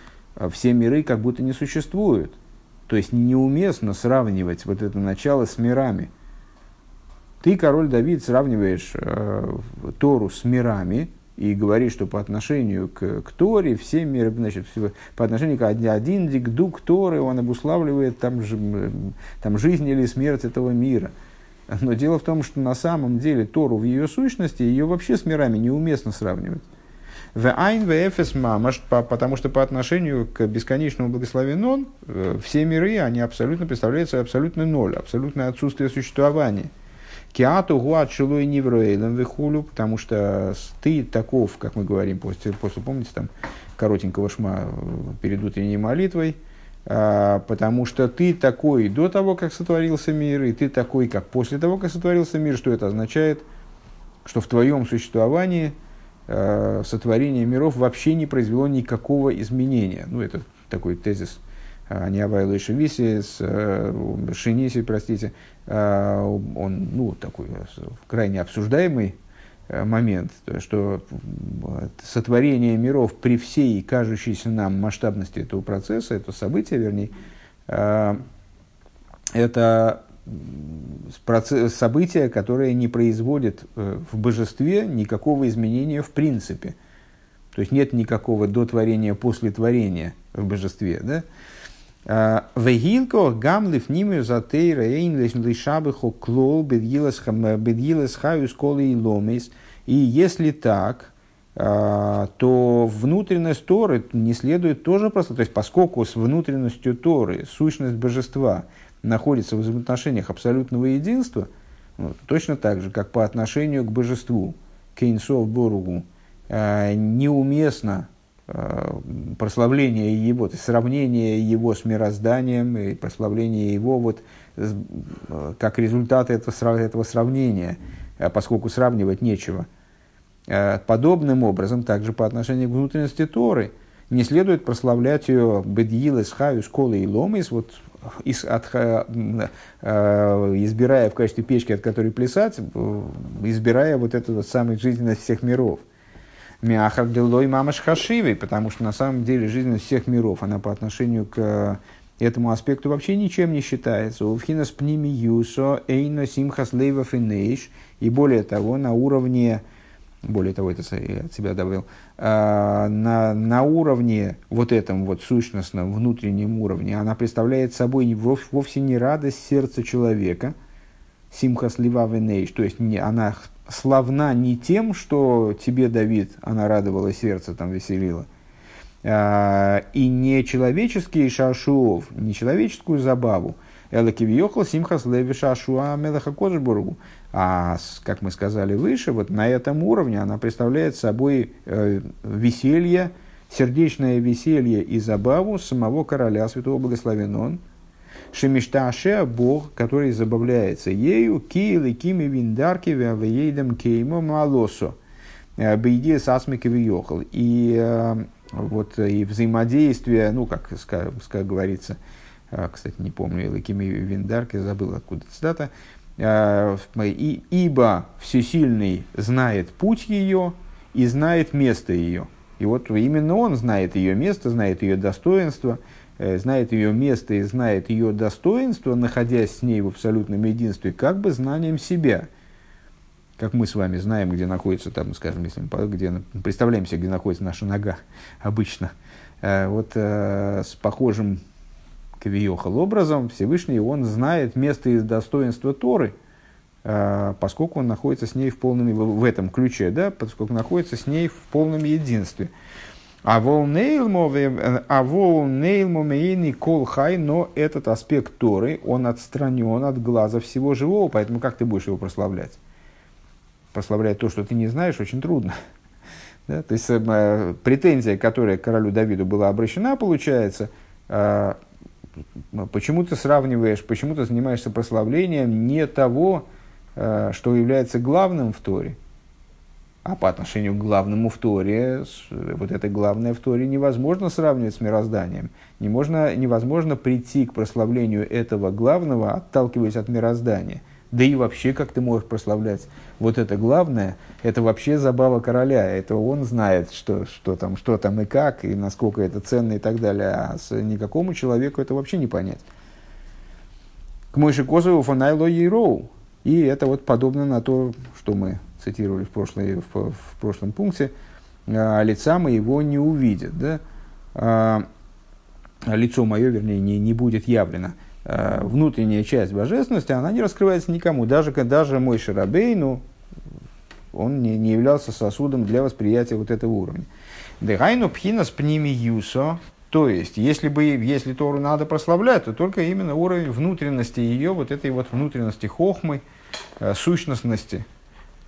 все миры как будто не существуют. То есть неуместно сравнивать вот это начало с мирами. Ты, король Давид, сравниваешь э, Тору с мирами, и говорит, что по отношению к, к Торе все миры, значит, по отношению к один дикдук Торы, он обуславливает там, там жизнь или смерть этого мира. Но дело в том, что на самом деле Тору в ее сущности, ее вообще с мирами неуместно сравнивать. В айн в эфес мамаш, потому что по отношению к бесконечному благословенному э, все миры, они абсолютно представляют собой абсолютный ноль, абсолютное отсутствие существования – Киату гуат шилой невроэлем вихулю, потому что ты таков, как мы говорим после, после помните, там, коротенького шма э, перед утренней молитвой, а, потому что ты такой до того, как сотворился мир, и ты такой, как после того, как сотворился мир, что это означает, что в твоем существовании э, сотворение миров вообще не произвело никакого изменения. Ну, это такой тезис Аниавайла и Шевиси, с Шиниси, простите, он, ну, такой крайне обсуждаемый момент, что сотворение миров при всей кажущейся нам масштабности этого процесса, этого события, вернее, это процесс, событие, которое не производит э, в божестве никакого изменения в принципе. То есть нет никакого дотворения после творения в божестве. Да? А, Вегилко гамлив нимю затейра эйнлиш лишабыхо клол бедгилас хаюс колы и ломис. И если так, а, то внутренность Торы не следует тоже просто, то есть поскольку с внутренностью Торы сущность божества – находится в взаимоотношениях абсолютного единства, вот, точно так же, как по отношению к божеству, к Боругу, э, неуместно э, прославление его, то есть сравнение его с мирозданием и прославление его вот, э, как результат этого, сравнения, э, поскольку сравнивать нечего. Э, подобным образом, также по отношению к внутренности Торы, не следует прославлять ее бедьилес, хаюс, колы и ломис, вот из, от, э, избирая в качестве печки, от которой плясать, э, избирая вот эту вот самую жизненность всех миров. Мяхар делой мамаш хашивой, потому что на самом деле жизненность всех миров, она по отношению к этому аспекту вообще ничем не считается. Увхинас пними юсо симхас лейвов и более того, на уровне более того, это я от себя добавил, а, на, на уровне вот этом вот сущностном, внутреннем уровне, она представляет собой вовсе не радость сердца человека, симхас лива венейш, то есть не, она славна не тем, что тебе, Давид, она радовала сердце, там веселила, а, и не человеческий шашуов, не человеческую забаву, Элакивьехал Симхас Леви Шашуа Мелаха Коджбургу. А, как мы сказали выше, вот на этом уровне она представляет собой э, веселье, сердечное веселье и забаву самого короля Святого Благословен он, Шемишташе Бог, который забавляется ею, Киил Кими Виндарки Вееведем Кеймо Малосо, э, Бейди Сасмики Виехал. И э, вот и взаимодействие, ну, как, как говорится, кстати, не помню, Лакими Виндарки, забыл откуда цитата, Э, и, ибо всесильный знает путь ее и знает место ее. И вот именно он знает ее место, знает ее достоинство, э, знает ее место и знает ее достоинство, находясь с ней в абсолютном единстве, как бы знанием себя. Как мы с вами знаем, где находится, там, скажем, если мы где, представляем себе, где находится наша нога обычно. Э, вот с похожим Кавиохал образом Всевышний, он знает место и достоинство Торы, поскольку он находится с ней в полном, в этом ключе, да, поскольку находится с ней в полном единстве. А волнейлмовейный а кол хай, но этот аспект Торы, он отстранен от глаза всего живого, поэтому как ты будешь его прославлять? Прославлять то, что ты не знаешь, очень трудно. Да? То есть э, претензия, которая к королю Давиду была обращена, получается, э, Почему ты сравниваешь, почему ты занимаешься прославлением не того, э, что является главным в Торе? А по отношению к главному в Торе, вот это главное в Торе невозможно сравнивать с мирозданием. Не можно, невозможно прийти к прославлению этого главного, отталкиваясь от мироздания. Да и вообще, как ты можешь прославлять вот это главное, это вообще забава короля. Это он знает, что, что, там, что там и как, и насколько это ценно и так далее. А с никакому человеку это вообще не понять. К Мойше Козову фонайло Ейроу. И это вот подобно на то, что мы цитировали в, прошлой, в, в прошлом пункте. А, лица моего не увидят. Да? А, лицо мое, вернее, не, не будет явлено. Э, внутренняя часть божественности, она не раскрывается никому. Даже, даже мой Шарабейну, он не, не являлся сосудом для восприятия вот этого уровня. Дегайну пхинас пними юсо, то есть, если, бы, если Тору надо прославлять, то только именно уровень внутренности ее, вот этой вот внутренности хохмы, э, сущностности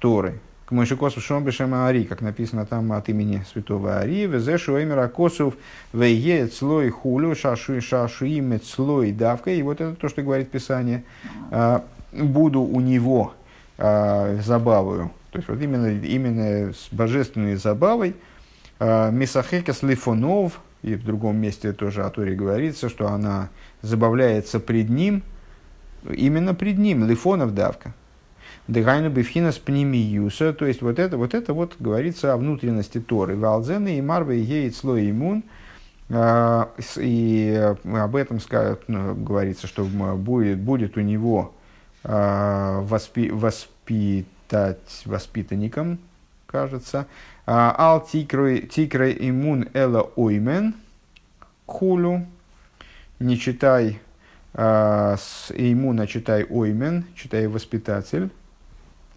Торы, Мойшикосу Шомбешем Ари, как написано там от имени святого Ари, Везешу Эмера Косов, Вейе Цлой Хулю, Шашу Шашуим Цлой Давка. И вот это то, что говорит Писание. «А, буду у него а, забавою То есть вот именно, именно с божественной забавой э, Мисахекас Лифонов, и в другом месте тоже о Торе говорится, что она забавляется пред ним, именно пред ним, Лифонов давка. Дыгайну бифхинас пнемиюса, то есть вот это, вот это вот говорится о внутренности Торы. Валзены и марвы ейт слой иммун, а, и об этом ну, говорится, что будет, будет у него а, воспи, воспитать воспитанником, кажется. А, Ал тикрой иммун эла оймен хулю. Не читай с иммуна, читай оймен, читай воспитатель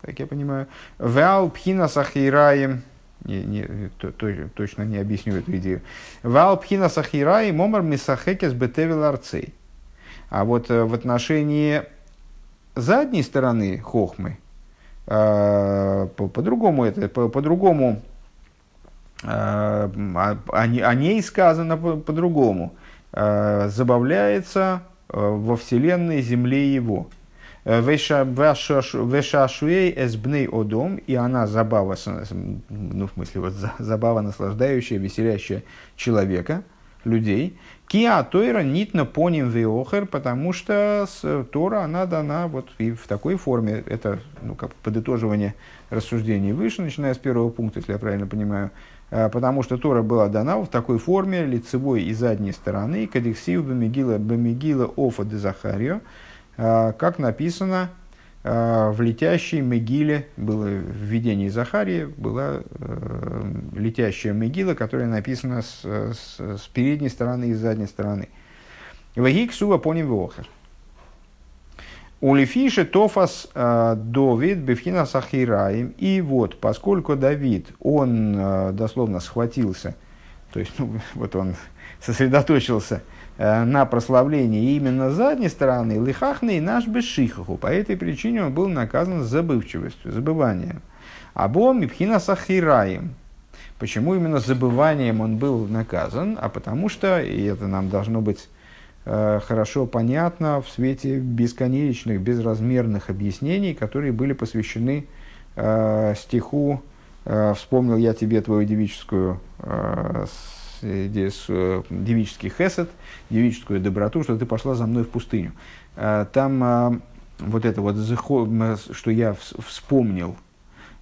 как я понимаю. Вал пхина сахираем, не, не, то, то, точно не объясню эту идею. Вал пхина сахираем момар мисахекес бетевил арцей. А вот э, в отношении задней стороны хохмы, э, по, по-другому это, по, по-другому, э, о, о ней сказано по- по-другому, забавляется во вселенной земле его. Вешашуэй эсбней одом, и она забава, ну, в смысле, вот забава наслаждающая, веселящая человека, людей. Киа Тойра нитно поним веохер, потому что Тора, она дана вот и в такой форме, это ну, как подытоживание рассуждений выше, начиная с первого пункта, если я правильно понимаю, а, потому что Тора была дана в такой форме лицевой и задней стороны, кадексив бамигила бамигила офа де Захарио, как написано а, в летящей Мегиле, было в видении Захарии, была э, летящая Мегила, которая написана с, с, с передней стороны и с задней стороны. Вагик сува поним вохер. Улифиши тофас а, Давид бифхина сахираим. И вот, поскольку Давид, он дословно схватился, то есть, ну, вот он сосредоточился – Э, на прославление именно задней стороны лихахный наш бешихаху. По этой причине он был наказан забывчивостью, забыванием. Або мипхина сахираем. Почему именно забыванием он был наказан? А потому что, и это нам должно быть э, хорошо понятно в свете бесконечных, безразмерных объяснений, которые были посвящены э, стиху э, «Вспомнил я тебе твою девическую э, э, девический хесед, девическую доброту, что ты пошла за мной в пустыню. А, там а, вот это вот, что я вспомнил,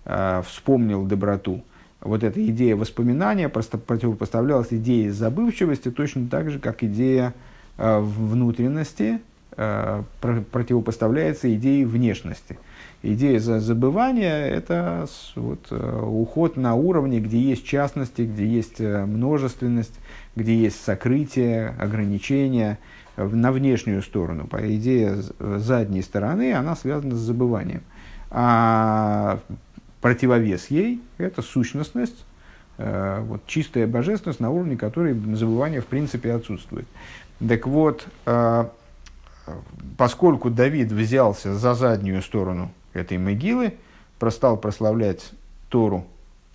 а, вспомнил доброту, вот эта идея воспоминания просто противопоставлялась идее забывчивости точно так же, как идея внутренности противопоставляется идее внешности идея за забывания – это вот, э, уход на уровне, где есть частности, где есть э, множественность, где есть сокрытие, ограничения на внешнюю сторону. По идее задней стороны она связана с забыванием. А противовес ей – это сущностность, э, вот, чистая божественность, на уровне которой забывание в принципе отсутствует. Так вот, поскольку Давид взялся за заднюю сторону этой могилы, простал прославлять Тору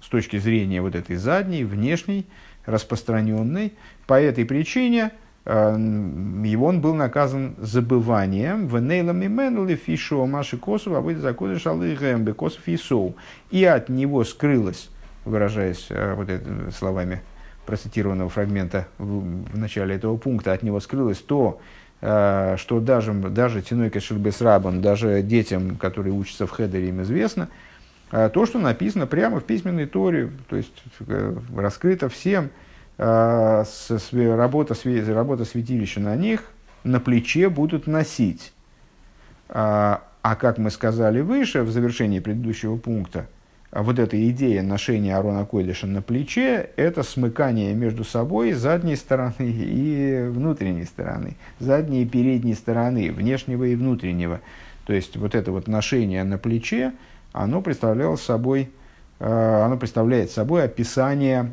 с точки зрения вот этой задней, внешней, распространенной. По этой причине э, его он был наказан забыванием в нейлами менули фишо маши косов, а выйдет закодыш алыгэм косов и соу. И от него скрылось, выражаясь э, вот это, словами процитированного фрагмента в, в начале этого пункта, от него скрылось то, что даже, даже Тиной Кашельбес Рабан, даже детям, которые учатся в Хедере, им известно, э, то, что написано прямо в письменной Торе, то есть э, раскрыто всем, работа, работа святилища на них на плече будут носить. А, а как мы сказали выше, в завершении предыдущего пункта, вот эта идея ношения Арона Койдыша на плече – это смыкание между собой задней стороны и внутренней стороны, задней и передней стороны, внешнего и внутреннего. То есть вот это вот ношение на плече, оно представляло собой, э, оно представляет собой описание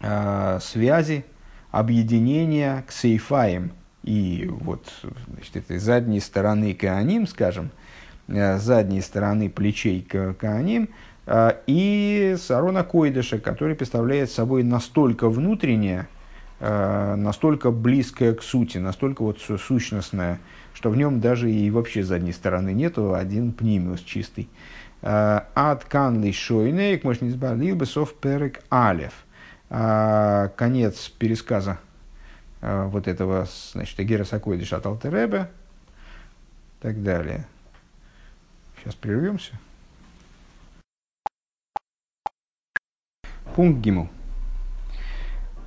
э, связи, объединения к сейфаем и вот значит, этой задней стороны Кааним, скажем – задней стороны плечей к Кааним, э, и с Арона Койдыша, который представляет собой настолько внутреннее, э, настолько близкое к сути, настолько вот сущностное, что в нем даже и вообще задней стороны нету, один пнимиус чистый. Ад канный шойнейк, может не избавил бы сов перек алев. Конец пересказа вот этого, значит, Гера Сакойдиш от Алтеребе, так далее. Сейчас прервемся. Пункт Гимл.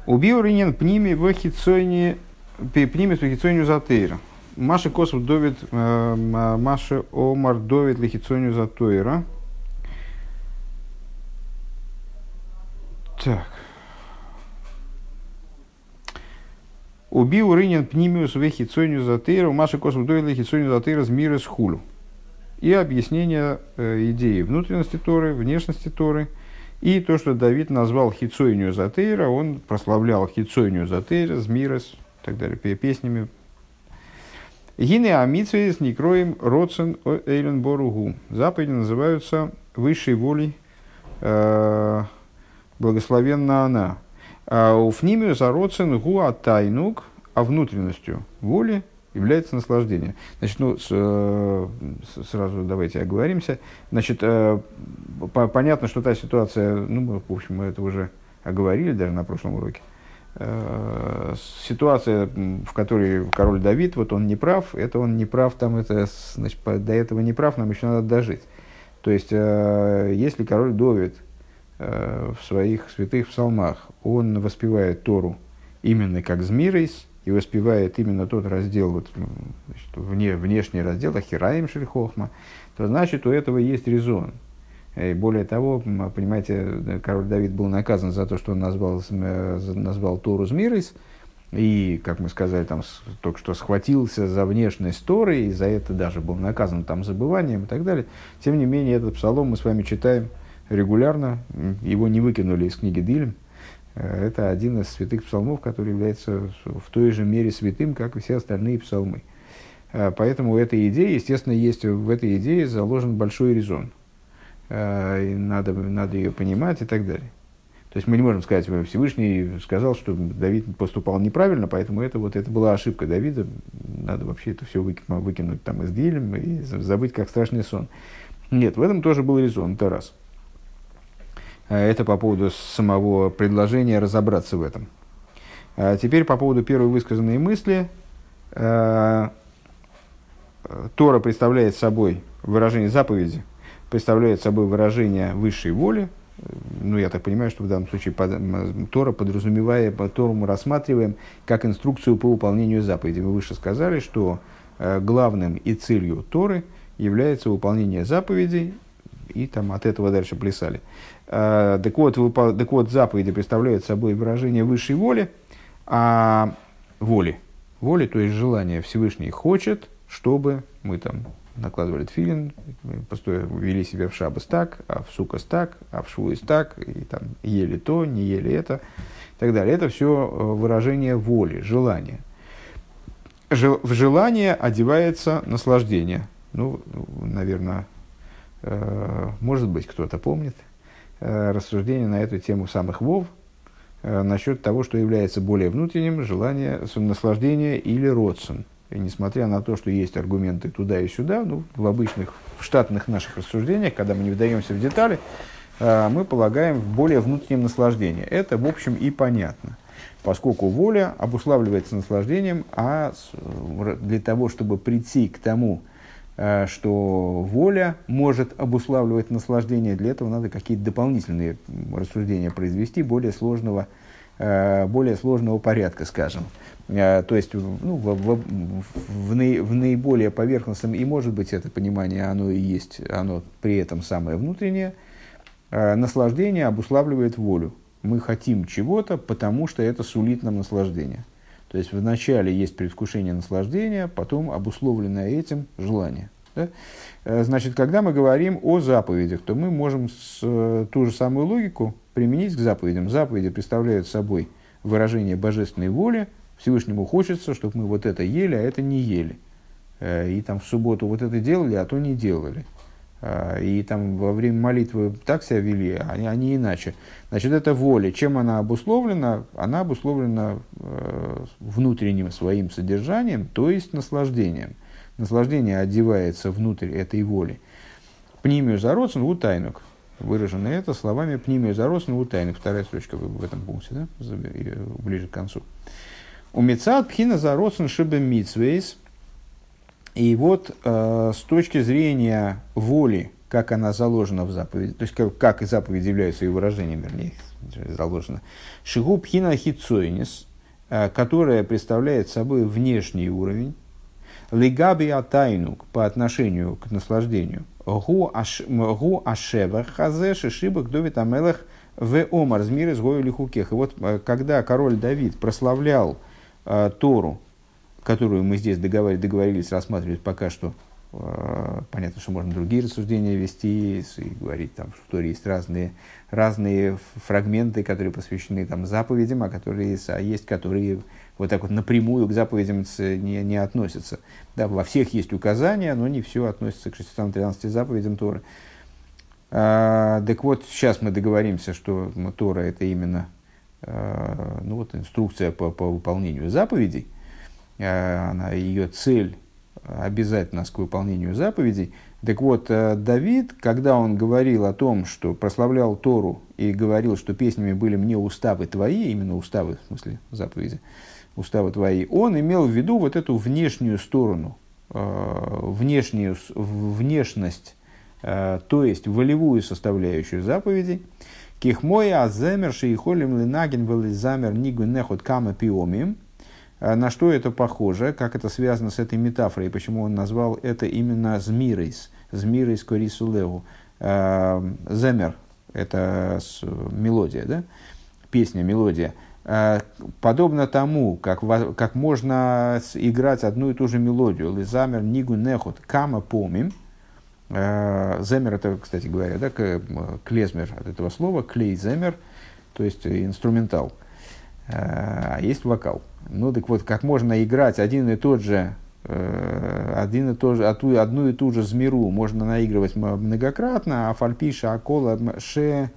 Убил Ринен пними в хитсойне, пними в хитсойню затейра. Маша Косов Довид, э, Маша Омар Довид Лихицонию Затойра. Так. Убил Ринен Пнимиус Вехицонию Затейра, Маша Косов Довид Лихицонию Затейра с мира с хулю. И объяснение э, идеи внутренности Торы, внешности Торы – и то, что Давид назвал Хицойнию Затейра, он прославлял Хицойнию Затейра, Змирос и так далее, песнями. Гины Амитсвей с Некроем Родсен Эйлен Боругу. Заповеди называются высшей волей, э, благословенна она. А у Фнимиус Родсен Гуа Тайнук, а внутренностью воли является наслаждение. Значит, ну, с, э, сразу давайте оговоримся. Значит, э, по, понятно, что та ситуация, ну, мы, в общем, мы это уже оговорили даже на прошлом уроке. Э, ситуация, в которой король Давид, вот он не прав, это он не прав, там это, значит, до этого не прав, нам еще надо дожить. То есть, если король Давид в своих святых псалмах, он воспевает Тору именно как Змирейс, и воспевает именно тот раздел, вот, значит, вне, внешний раздел, Ахираем Шельхохма, то значит у этого есть резон. И более того, понимаете, король Давид был наказан за то, что он назвал, назвал Тору Змирис, и, как мы сказали, там, только что схватился за внешность Торы, и за это даже был наказан там забыванием и так далее. Тем не менее, этот псалом мы с вами читаем регулярно, его не выкинули из книги Дилем, Э, это один из святых псалмов, который является в той же мере святым, как и все остальные псалмы. Э, поэтому эта идея, естественно, есть в этой идее заложен большой резон. Э, и надо, надо ее понимать и так далее. То есть мы не можем сказать, Всевышний сказал, что Давид поступал неправильно, поэтому это, вот, это была ошибка Давида. Надо вообще это все выкинуть, там из гелем и забыть, как страшный сон. Нет, в этом тоже был резон, это раз. Э, это по поводу самого предложения разобраться в этом. А теперь по поводу первой высказанной мысли. Э, Тора представляет собой выражение заповеди, представляет собой выражение высшей воли. Ну, я так понимаю, что в данном случае Тора подразумевая, Тору мы рассматриваем как инструкцию по выполнению заповеди. Мы выше сказали, что э, главным и целью Торы является выполнение заповедей, и там от этого дальше плясали. Э, так вот, так вот, заповеди представляют собой выражение высшей воли, а воли, воли, то есть желание Всевышний хочет, чтобы мы там накладывали тфилин, вели себя в шабас так, а в сукас так, а в швуис так, и там ели то, не ели это, и так далее. Это все э, выражение воли, желания. В желание одевается наслаждение. Ну, наверное, э, может быть, кто-то помнит – Э, рассуждения на эту тему самых вов э, насчет того, что является более внутренним, желание, наслаждение или родствен. И несмотря на то, что есть аргументы туда и сюда, ну, в обычных, в штатных наших рассуждениях, когда мы не вдаемся в детали, э, мы полагаем в более внутреннем наслаждении. Это, в общем, и понятно. Поскольку воля обуславливается наслаждением, а для того, чтобы прийти к тому, что воля может обуславливать наслаждение, для этого надо какие-то дополнительные рассуждения произвести, более сложного, э, более сложного порядка, скажем. Э, то есть, ну, в, в, в, в наиболее поверхностном, и может быть это понимание, оно и есть, оно при этом самое внутреннее, наслаждение обуславливает волю. Мы хотим чего-то, потому что это сулит нам наслаждение. То есть вначале есть предвкушение наслаждения, потом обусловленное этим желание. Да? Э, значит, когда мы говорим о заповедях, то мы можем с, э, ту же самую логику применить к заповедям. Заповеди представляют собой выражение божественной воли. Всевышнему хочется, чтобы мы вот это ели, а это не ели. Э, и там в субботу вот это делали, а то не делали. А, и там во время молитвы так себя вели, а они, они иначе. Значит, это воля. Чем она обусловлена? Она обусловлена э, внутренним своим содержанием, то есть наслаждением. Наслаждение одевается внутрь этой воли. Пнимию у тайнук. Выражено это словами пнимию у тайнук. Вторая строчка в этом пункте, да? ближе к концу. У Мецад пхина зароцен шибе митсвейс. И вот э, с точки зрения воли, как она заложена в заповеди, то есть как, как заповедь является ее выражением, вернее, заложена. Шигу пхина хитсойнис, э, которая представляет собой внешний уровень, лигаби атайнук по отношению к наслаждению, гу ашевах хазе шишибах довит амелах в омар змир из гою лихукех. И вот э, когда король Давид прославлял э, Тору, которую мы здесь договорились, договорились рассматривать пока что Э, понятно, что можно другие рассуждения вести и говорить, там, что в Торе есть разные, разные фрагменты, которые посвящены там, заповедям, а, которые, а есть, которые вот так вот напрямую к заповедям не, не относятся. Да, во всех есть указания, но не все относится к 613 заповедям Торы. А, так вот, сейчас мы договоримся, что Тора это именно а, ну, вот, инструкция по, по выполнению заповедей. А, она, ее цель обязать нас к выполнению заповедей. Так вот, э, Давид, когда он говорил о том, что прославлял Тору и говорил, что песнями были мне уставы твои, именно уставы, в смысле заповеди, уставы твои, он имел в виду вот эту внешнюю сторону, э, внешнюю, внешность, э, то есть волевую составляющую заповедей. Кихмоя аземер шейхолем линаген велизамер нигу нехот кама пиомим – на что это похоже, как это связано с этой метафорой, почему он назвал это именно змирейс, змирейс корису леву. А, земер – это мелодия, да? песня, мелодия. А, подобно тому, как, как можно играть одну и ту же мелодию, лизамер нигу нехот кама помим, Земер это, кстати говоря, да, клезмер от этого слова, клей-земер, то есть инструментал. А есть вокал. Ну так вот, как можно играть один и тот же, э, один и тот же, одну и ту же змиру можно наигрывать многократно, а фальпи шакола ше,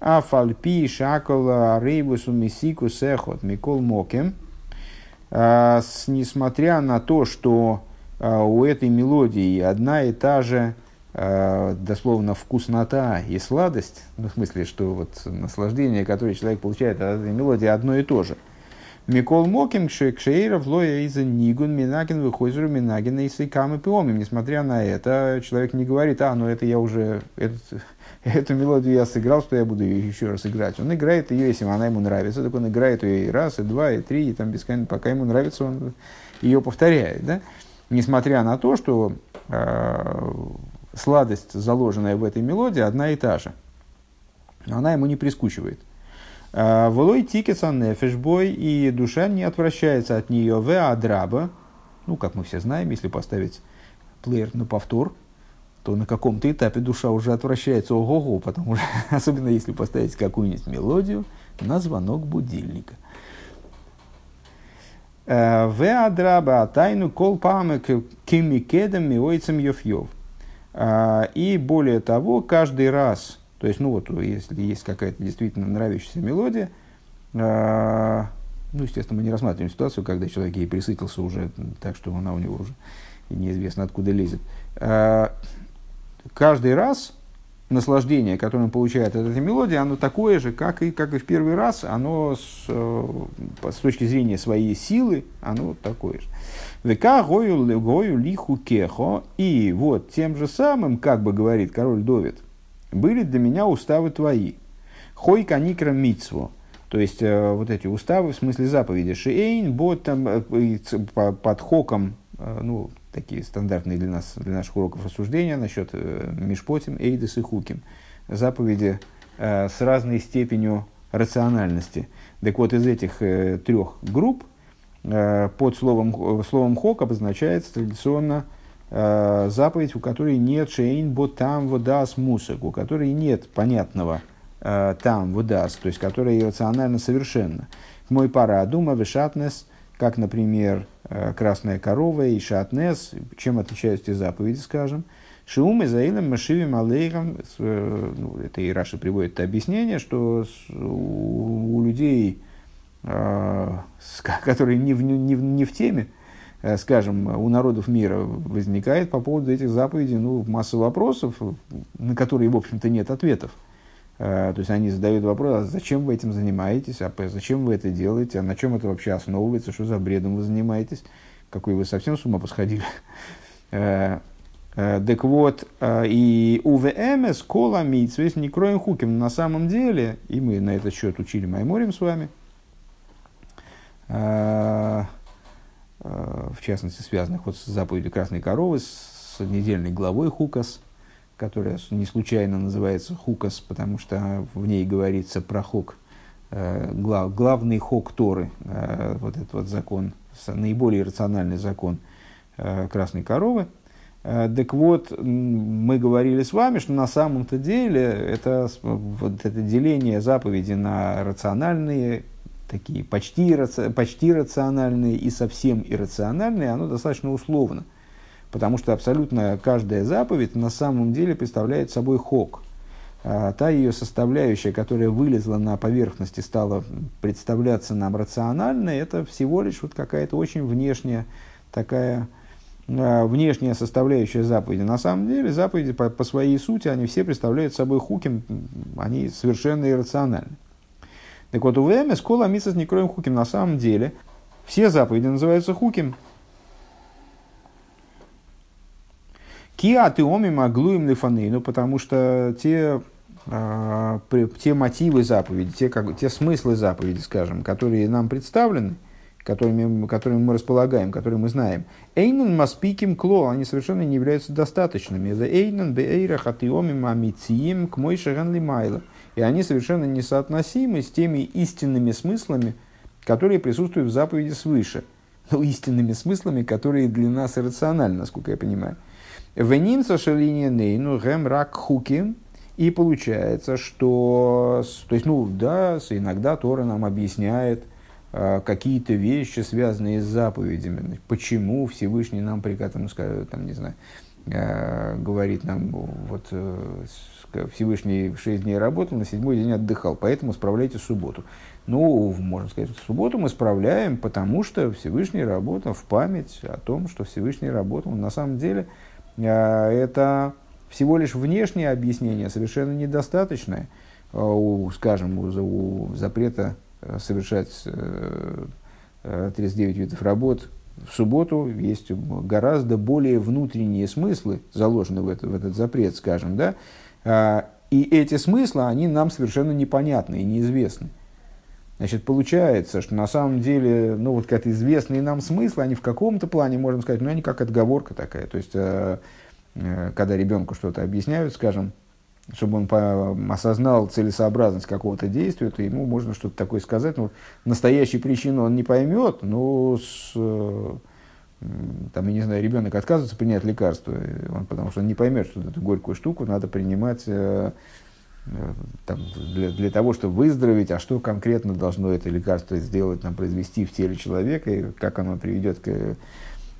а фальпи шакола рейбусу мисику сехот микол мокем, а, несмотря на то, что а, у этой мелодии одна и та же а, дословно вкуснота и сладость, ну, в смысле, что вот наслаждение, которое человек получает от этой мелодии, одно и то же – Микол Моким Кшейров Лоя из Нигун Минагин выходит Минагина и Сейкам Пиомим. Несмотря на это, человек не говорит, а, ну это я уже, этот, эту мелодию я сыграл, что я буду ее еще раз играть. Он играет ее, если она ему нравится, так он играет ее и раз, и два, и три, и там бесконечно, пока ему нравится, он ее повторяет. Да? Несмотря на то, что э, сладость, заложенная в этой мелодии, одна и та же. Она ему не прискучивает. А, Волой тикеса нефешбой, и душа не отвращается от нее. В адраба, ну, как мы все знаем, если поставить плеер на повтор, то на каком-то этапе душа уже отвращается ого-го, потому что, особенно если поставить какую-нибудь мелодию на звонок будильника. А, в адраба тайну кол памы кимикедом миойцем йов а, И более того, каждый раз, то есть, ну вот, если есть какая-то действительно нравящаяся мелодия, э, ну, естественно, мы не рассматриваем ситуацию, когда человек ей присытился уже так, что она у него уже неизвестно откуда лезет. Э, каждый раз наслаждение, которое он получает от этой мелодии, оно такое же, как и, как и в первый раз, оно с, э, с точки зрения своей силы, оно такое же. Века гою, гою лиху кехо, и вот тем же самым, как бы говорит король Довид – были для меня уставы твои. Хой каникра мицву. То есть, э, вот эти уставы, в смысле заповеди. Шиэйн, бот, там, э, под хоком, ну, такие стандартные для нас, для наших уроков рассуждения насчет э, Мишпотим, Эйдес и Хуким. Заповеди э, с разной степенью рациональности. Так вот, из этих э, трех групп под словом, словом хок обозначается традиционно заповедь, у которой нет шейн бо там водас мусак, у которой нет понятного там водас, то есть которая иррационально совершенно. Мой парадума вишатнес, как, например, красная корова и шатнес, чем отличаются эти заповеди, скажем. Шиум и Заилем Машивим Алейхам, ну, это и Раша приводит это объяснение, что у, людей, которые не в, не, в, не в теме, э, скажем, у народов мира возникает по поводу этих заповедей ну, масса вопросов, на которые, в общем-то, нет ответов. То есть они задают вопрос, а зачем вы этим занимаетесь, а зачем вы это делаете, а на чем это вообще основывается, что за бредом вы занимаетесь, какой вы совсем с ума посходили. Так вот, и УВМС, кола митсвес, не кроем хуким. На самом деле, и мы на этот счет учили Майморим с вами, в частности, связанных вот с заповедью Красной Коровы, с недельной главой Хукас, которая не случайно называется Хукас, потому что в ней говорится про Хук, глав, главный Хок Торы, вот этот вот закон, наиболее рациональный закон Красной Коровы. Так вот, мы говорили с вами, что на самом-то деле это, вот это деление заповеди на рациональные такие почти, почти рациональные и совсем иррациональные, оно достаточно условно. Потому что абсолютно каждая заповедь на самом деле представляет собой хок. А та ее составляющая, которая вылезла на поверхность и стала представляться нам рациональной, это всего лишь вот какая-то очень внешняя такая а, внешняя составляющая заповеди. На самом деле заповеди по, по своей сути, они все представляют собой хуким, они совершенно иррациональны. Так вот, у ВМ скола мисас не кроем хуким. На самом деле, все заповеди называются хуким. Киа ты оми моглу им ну потому что те, э, те мотивы заповеди, те, как, те смыслы заповеди, скажем, которые нам представлены, которыми, которыми мы располагаем, которые мы знаем. Эйнен маспиким кло, они совершенно не являются достаточными. За эйнен беэйра хатиомим амициим к мой шаган майла и они совершенно несоотносимы с теми истинными смыслами, которые присутствуют в заповеди свыше. Ну, истинными смыслами, которые для нас иррациональны, насколько я понимаю. Венинца шалиния нейну гэм рак хуки. И получается, что, то есть, ну, да, иногда Тора нам объясняет э, какие-то вещи, связанные с заповедями. Почему Всевышний нам приказывает, ну, там, не знаю, э, говорит нам, вот, э, Всевышний шесть дней работал, на седьмой день отдыхал, поэтому справляйте субботу. Ну, можно сказать, субботу мы справляем, потому что Всевышний работал в память о том, что Всевышний работал. На самом деле, это всего лишь внешнее объяснение, совершенно недостаточное, а, у, скажем, у, у запрета э, совершать 39 э, э, видов работ в субботу есть гораздо более внутренние смыслы заложены в, это, в этот запрет, скажем, да, и эти смыслы, они нам совершенно непонятны и неизвестны. Значит, получается, что на самом деле, ну, вот как известные нам смыслы, они в каком-то плане, можем сказать, ну, они как отговорка такая. То есть, э, э, когда ребенку что-то объясняют, скажем, чтобы он по, осознал целесообразность какого-то действия, то ему можно что-то такое сказать. Ну, настоящей причину он не поймет, но с, э, там, я не знаю, ребенок отказывается принять лекарство, он, потому что он не поймет, что эту горькую штуку надо принимать э, э, там, для, для того, чтобы выздороветь, а что конкретно должно это лекарство сделать, нам произвести в теле человека, и как оно приведет к,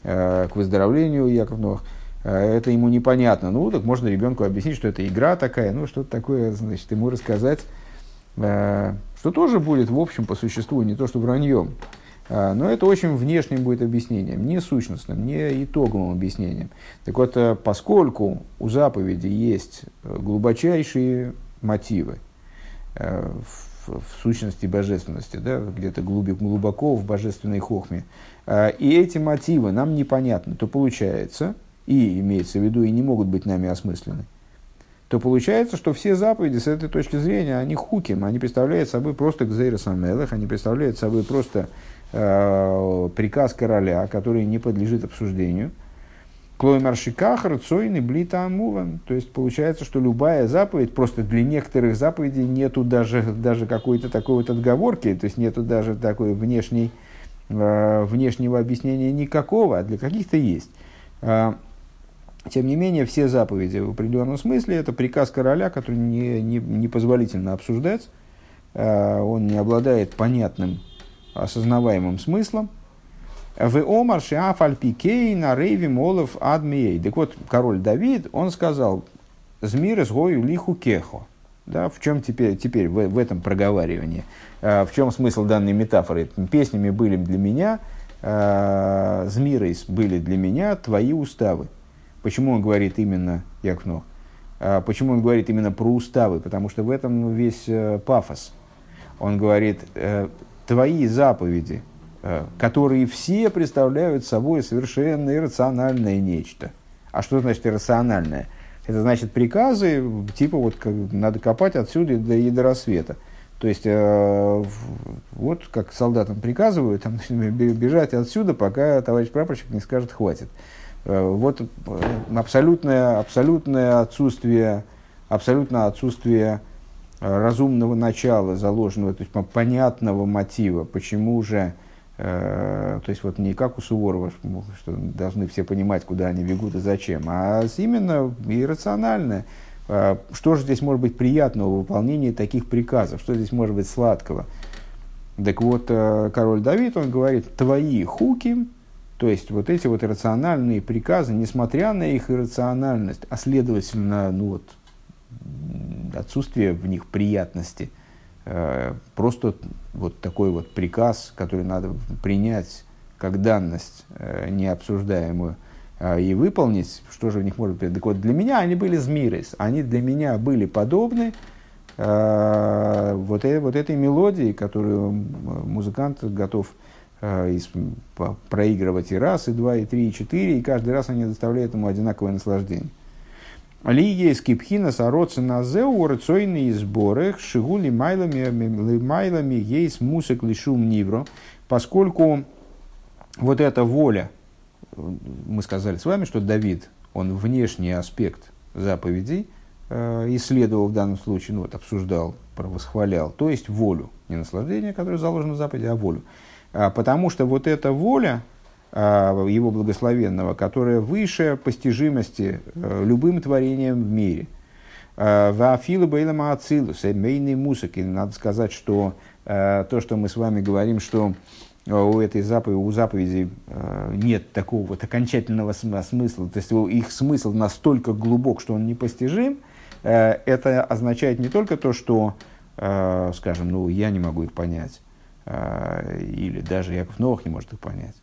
э, к выздоровлению Яков э, это ему непонятно. Ну, так можно ребенку объяснить, что это игра такая, ну, что-то такое, значит, ему рассказать, э, что тоже будет, в общем, по существу, не то, что враньем. Но это очень внешним будет объяснением, не сущностным, не итоговым объяснением. Так вот, поскольку у заповеди есть глубочайшие мотивы э, в, в сущности божественности, да, где-то глубоко в божественной хохме, и эти мотивы нам непонятны, то получается, и имеется в виду, и не могут быть нами осмыслены, то получается, что все заповеди с этой точки зрения, они хуким, они представляют собой просто гзейрос они представляют собой просто Э, приказ короля, который не подлежит обсуждению. Клой маршикахар, цойны, блита амуван. То есть получается, что любая заповедь, просто для некоторых заповедей нету даже, даже какой-то такой вот отговорки, то есть нету даже такой внешней, э, внешнего объяснения никакого, а для каких-то есть. Э, тем не менее, все заповеди в определенном смысле это приказ короля, который не, не, не позволительно обсуждать, он не обладает понятным осознаваемым смыслом. В Омар Шиафальпикей на Рейви Молов Адмией. Так вот, король Давид, он сказал, Змир из Гою Лиху Кехо. Да, в чем теперь, теперь в, в этом проговаривании? А, в чем смысл данной метафоры? Песнями были для меня э, Змирейс были для меня твои уставы. Почему он говорит именно Якнох? Э, почему он говорит именно про уставы? Потому что в этом весь э, пафос. Он говорит, э, твои заповеди, которые все представляют собой совершенно иррациональное нечто. А что значит иррациональное? Это значит приказы, типа вот как, надо копать отсюда до, и до рассвета. То есть, э, вот как солдатам приказывают, там, бежать отсюда, пока товарищ прапорщик не скажет «хватит». Э, вот э, абсолютное, абсолютное отсутствие, абсолютное отсутствие э, разумного начала, заложенного, то есть понятного мотива, почему же, э, то есть вот не как у Суворова, что должны все понимать, куда они бегут и зачем, а именно иррациональное. А, что же здесь может быть приятного в выполнении таких приказов? Что здесь может быть сладкого? Так вот, э, король Давид, он говорит, твои хуки, то есть вот эти вот иррациональные приказы, несмотря на их иррациональность, а следовательно, ну вот, отсутствие в них приятности, э, просто вот такой вот приказ, который надо принять как данность э, необсуждаемую – а, и выполнить, что же в них может быть. Так вот, для меня они были змирис, они для меня были подобны э, вот, э, вот этой мелодии, которую музыкант готов э, проигрывать и раз, и два, и три, и четыре, и каждый раз они доставляют ему одинаковое наслаждение. Ли есть кипхина сороцы на зеу рацойные сборы шигули майлами майлами есть мусик лишум нивро, поскольку вот эта воля, мы сказали с вами, что Давид, он внешний аспект заповедей э, исследовал в данном случае, ну вот обсуждал, восхвалял, то есть волю, не наслаждение, которое заложено в заповеди, а волю. А, потому что вот эта воля его благословенного, которая выше постижимости э, любым творением в мире. А, Вафилу Бейлама Ацилус, мейной мусыки. Надо сказать, что э, то, что мы с вами говорим, что а у этой заповеди, у заповедей э, нет такого вот окончательного смысла, то есть их смысл настолько глубок, что он непостижим, э, это означает не только то, что, э, скажем, ну, я не могу их понять, или даже Яков Новых не может их понять,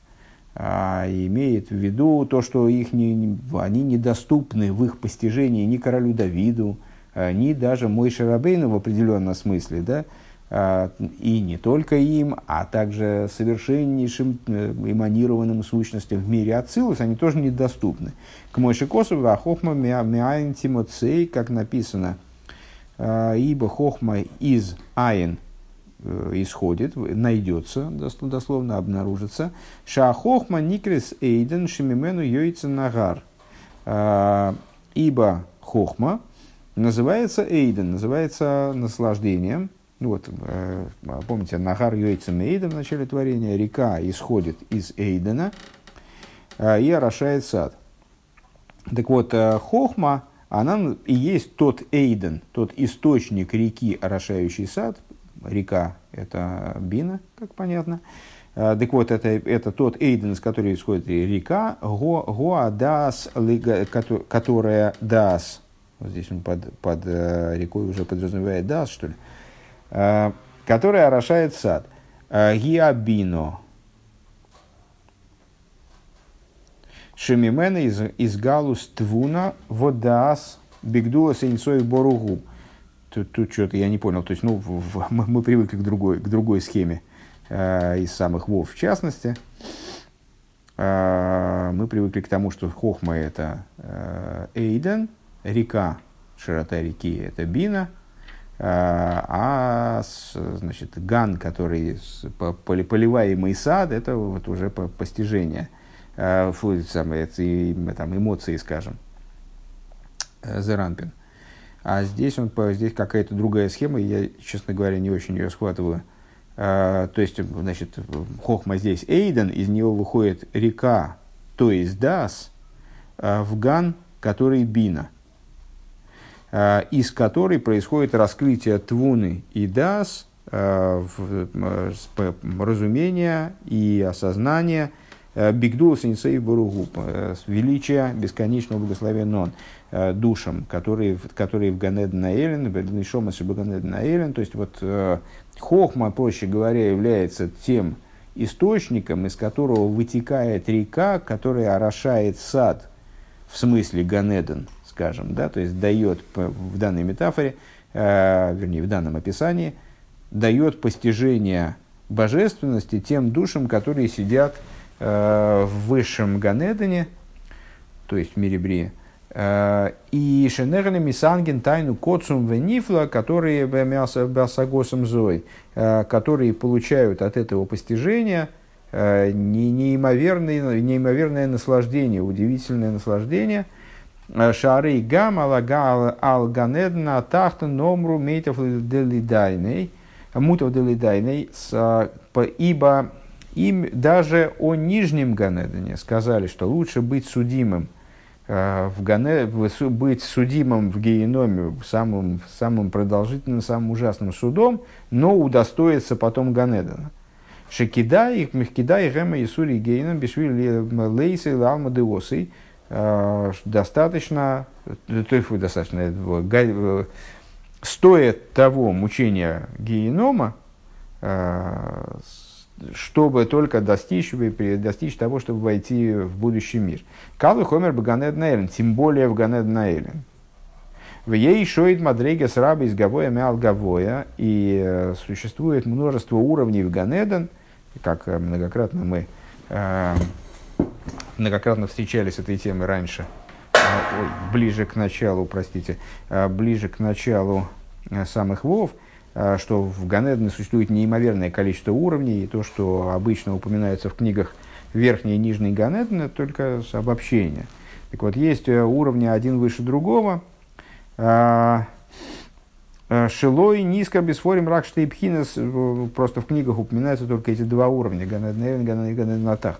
а имеет в виду то, что их не, они недоступны в их постижении ни королю Давиду, ни даже мой Шарабейну в определенном смысле, да, а, и не только им, а также совершеннейшим эманированным сущностям в мире Ацилус, они тоже недоступны. К Мойши Косову, а хохма миаин тимоцей, как написано, а, ибо хохма из айн исходит, найдется, дословно обнаружится. Ша хохма никрис эйден шимимену йойца нагар. А, ибо хохма называется эйден, называется наслаждением, ну вот, э, помните, Нахар Йойцем Эйден в начале творения, река исходит из Эйдена э, и орошает сад. Так вот, э, Хохма, она и есть тот Эйден, тот источник реки, орошающий сад. Река – это Бина, как понятно. Так вот, это, это тот Эйден, из которого исходит река, Го, Гоа Дас, которая Дас, вот здесь он под, под рекой уже подразумевает Дас, что ли, Э, которая орошает сад. Э, гиабино. Шемимена из, из галус твуна водаас бигдула сенцой боругу. Тут, тут что-то я не понял. То есть, ну, в, мы, мы привыкли к другой, к другой схеме э, из самых вов в частности. Э, мы привыкли к тому, что Хохма это э, Эйден, река, широта реки это Бина – а, а значит, ган, который поливаемый сад, это вот уже постижение, а, фу, самое, там, эмоции, скажем, э, Зеранпин. А здесь, он, здесь какая-то другая схема, я, честно говоря, не очень ее схватываю. А, то есть, значит, хохма здесь. Эйден, из него выходит река, то есть Дас, в ган, который Бина – Э, из которой происходит раскрытие твуны и дас, э, э, разумения и осознания Бигдул Синсей Баругу, величия бесконечного благословенного душам, которые, которые в Ганед Наэлен, в Шома Ганед Наэлен, то есть вот Хохма, проще говоря, является тем источником, из которого вытекает река, которая орошает сад, в смысле Ганеден, скажем, да, то есть дает в данной метафоре, э, вернее, в данном описании, дает постижение божественности тем душам, которые сидят э, в высшем Ганедене, то есть в мире Брия, э, и Шенерли Мисанген тайну Коцум Венифла, которые Басагосом Зой, э, которые получают от этого постижения э, неимоверное, неимоверное наслаждение, удивительное наслаждение. Шары гам алага ал ганедна тахтан номру мейтов делидайней, мутов делидайней, ибо им даже о нижнем Ганедане сказали, что лучше быть судимым Э, в Гане, быть судимым в геноме самым, самым продолжительным, самым ужасным судом, но удостоиться потом Ганедана. Шекидай, Мехкидай, Гема, Исури, Гейном, Бишвили, Лейсы, Лалма, Деосы. Э, достаточно, то есть достаточно, э, стоит того мучения генома, чтобы только достичь, достичь того, чтобы войти в будущий мир. Калу хомер бы Ганед Наэлен, тем более в Ганед Наэлен. В ей шоит мадрега с раба из Гавоя мял Гавоя, и э, существует множество уровней в Ганеден, как э, многократно мы э, многократно встречались с этой темой раньше, ой, ближе к началу, простите, э, ближе к началу самых вов, что в Ганедне существует неимоверное количество уровней, и то, что обычно упоминается в книгах верхний и нижний Ганеден, это только обобщение. Так вот, есть э, уровни один выше другого. А, э, Шилой, низко, бесфорим, рак, штейпхинес. Просто в книгах упоминаются только эти два уровня. Ганеден, Ганеден, Ганеден.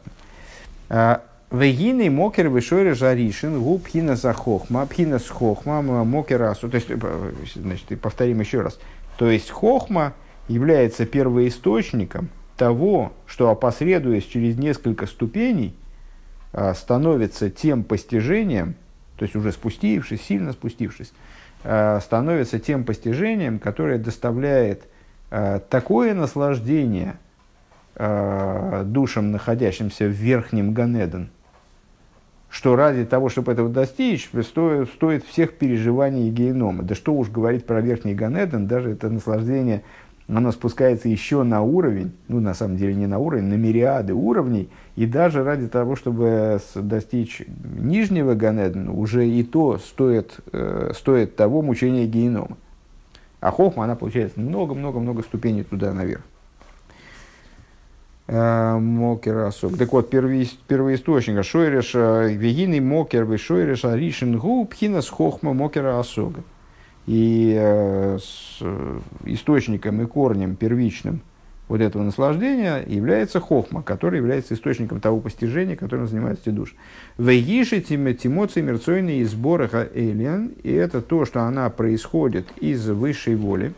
А, Вегины мокер вышоре жаришин, губ пхина за хохма, пхина с хохма, мокер асу. То есть, э, значит, повторим еще раз. То есть, хохма является первоисточником того, что опосредуясь через несколько ступеней, а, становится тем постижением, то есть уже спустившись, сильно спустившись, а, становится тем постижением, которое доставляет а, такое наслаждение душам, находящимся в верхнем Ганеден, что ради того, чтобы этого достичь, стоит, стоит всех переживаний генома. Да что уж говорить про верхний Ганеден, даже это наслаждение – оно спускается еще на уровень, ну на самом деле не на уровень, на мириады уровней, и даже ради того, чтобы достичь нижнего Ганедана, уже и то стоит, э, стоит того мучения генома. А хохма, она получается много-много-много ступеней туда наверх. Мокер осок. Так вот, первый, первоисточник. Шойреш, вегины мокер, шойреш, аришин губ, хинас хохма мокера осога. И с источником и корнем первичным вот этого наслаждения является хохма, который является источником того постижения, которым занимается душ. Вейиши тимоци мерцойные из бораха элиан, и это то, что она происходит из высшей воли.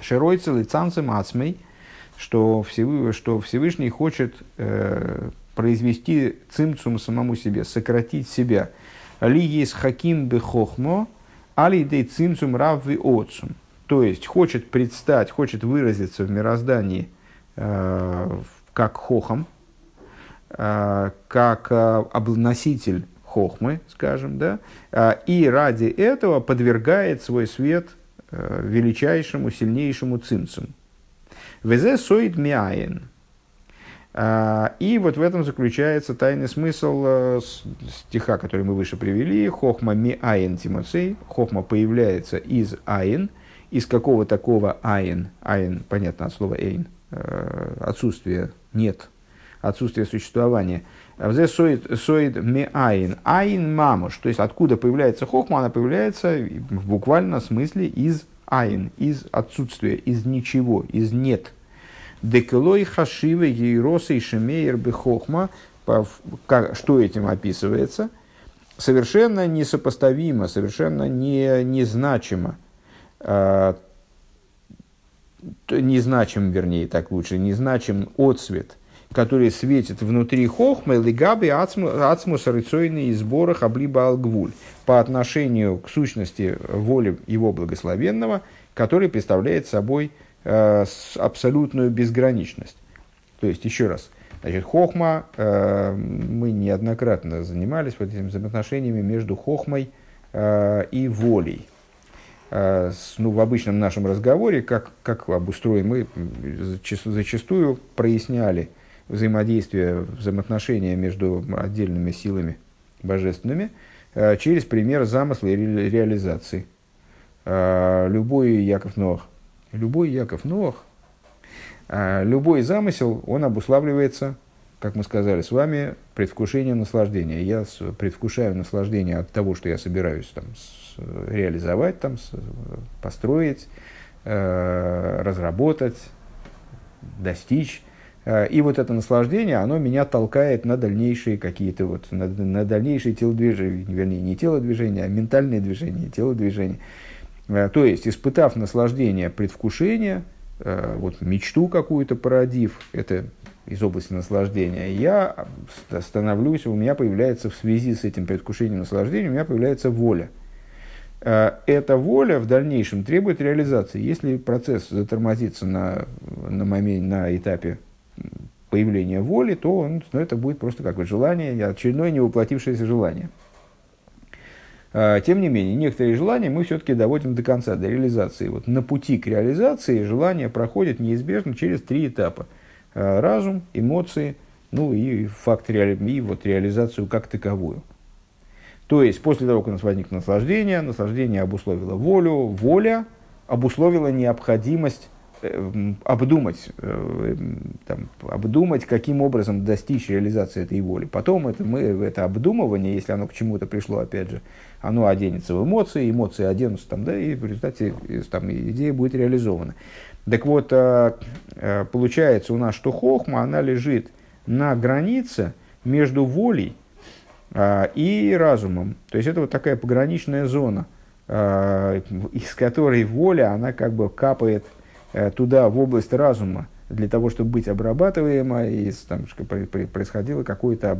Широйцы лицанцем ацмей, что Всевышний, что Всевышний хочет э, произвести цимцум самому себе, сократить себя. Ли есть хаким бехохмо, Алидей цимцум равви отцум. То есть, хочет предстать, хочет выразиться в мироздании э, как хохом, э, как э, обноситель хохмы, скажем, да, э, и ради этого подвергает свой свет э, величайшему, сильнейшему цимцум. וזה סוד מאין – а, и вот в этом заключается тайный смысл э, стиха, который мы выше привели. חכמה מאין תמצא. Хохма появляется из אין. Из какого такого אין? אין, понятно, от слова אין. Э, отсутствие, нет. Отсутствие существования. וזה סוד מאין. אין ממש. То есть, откуда появляется хохма? Она появляется в буквальном смысле из айн. Из отсутствия, из ничего, из нет. Декелой хашивы ейроса и бехохма, что этим описывается, совершенно несопоставимо, совершенно не, незначимо, э, незначим, вернее, так лучше, незначим отцвет, который светит внутри хохмы, лигаби ацмус рыцойный и сборах облиба алгвуль, по отношению к сущности воли его благословенного, который представляет собой Э, абсолютную безграничность. То есть, еще раз, значит, хохма, э, мы неоднократно занимались вот этими взаимоотношениями между хохмой э, и волей. Э, ну, в обычном нашем разговоре, как, как обустроим, мы зачастую проясняли взаимодействие, взаимоотношения между отдельными силами божественными э, через пример замысла и ре, реализации. Э, любой Яков Ноах, любой Яков Ноах, э, любой замысел, он обуславливается, как мы сказали с вами, предвкушением наслаждения. Я предвкушаю наслаждение от того, что я собираюсь там, реализовать, там, построить, разработать, достичь. Э, и вот это наслаждение, оно меня толкает на дальнейшие какие-то вот, на, на дальнейшие телодвижения, вернее, не телодвижения, а ментальные движения, телодвижения. Э, то есть, испытав наслаждение предвкушения, э, вот мечту какую-то породив, это из области наслаждения, я становлюсь, у меня появляется в связи с этим предвкушением наслаждения, у меня появляется воля. Эта воля в дальнейшем требует реализации. Если процесс затормозится на, на, моменте, на этапе появления воли, то он, ну, это будет просто как бы желание, очередное невоплотившееся желание. А, тем не менее, некоторые желания мы все-таки доводим до конца, до реализации. Вот на пути к реализации желание проходит неизбежно через три этапа. А, разум, эмоции, ну и факт реали... и вот реализацию как таковую. То есть, после того, как у нас возникло наслаждение, наслаждение обусловило волю, воля обусловила необходимость обдумать, э, там, обдумать, каким образом достичь реализации этой воли. Потом это, мы, это обдумывание, если оно к чему-то пришло, опять же, оно оденется в эмоции, эмоции оденутся, там, да, и в результате там, идея будет реализована. Так вот, э, получается у нас, что хохма, она лежит на границе между волей и разумом. То есть это вот такая пограничная зона, из которой воля, она как бы капает – Э, туда, в область разума, для того, чтобы быть обрабатываемо, и там, происходило какое-то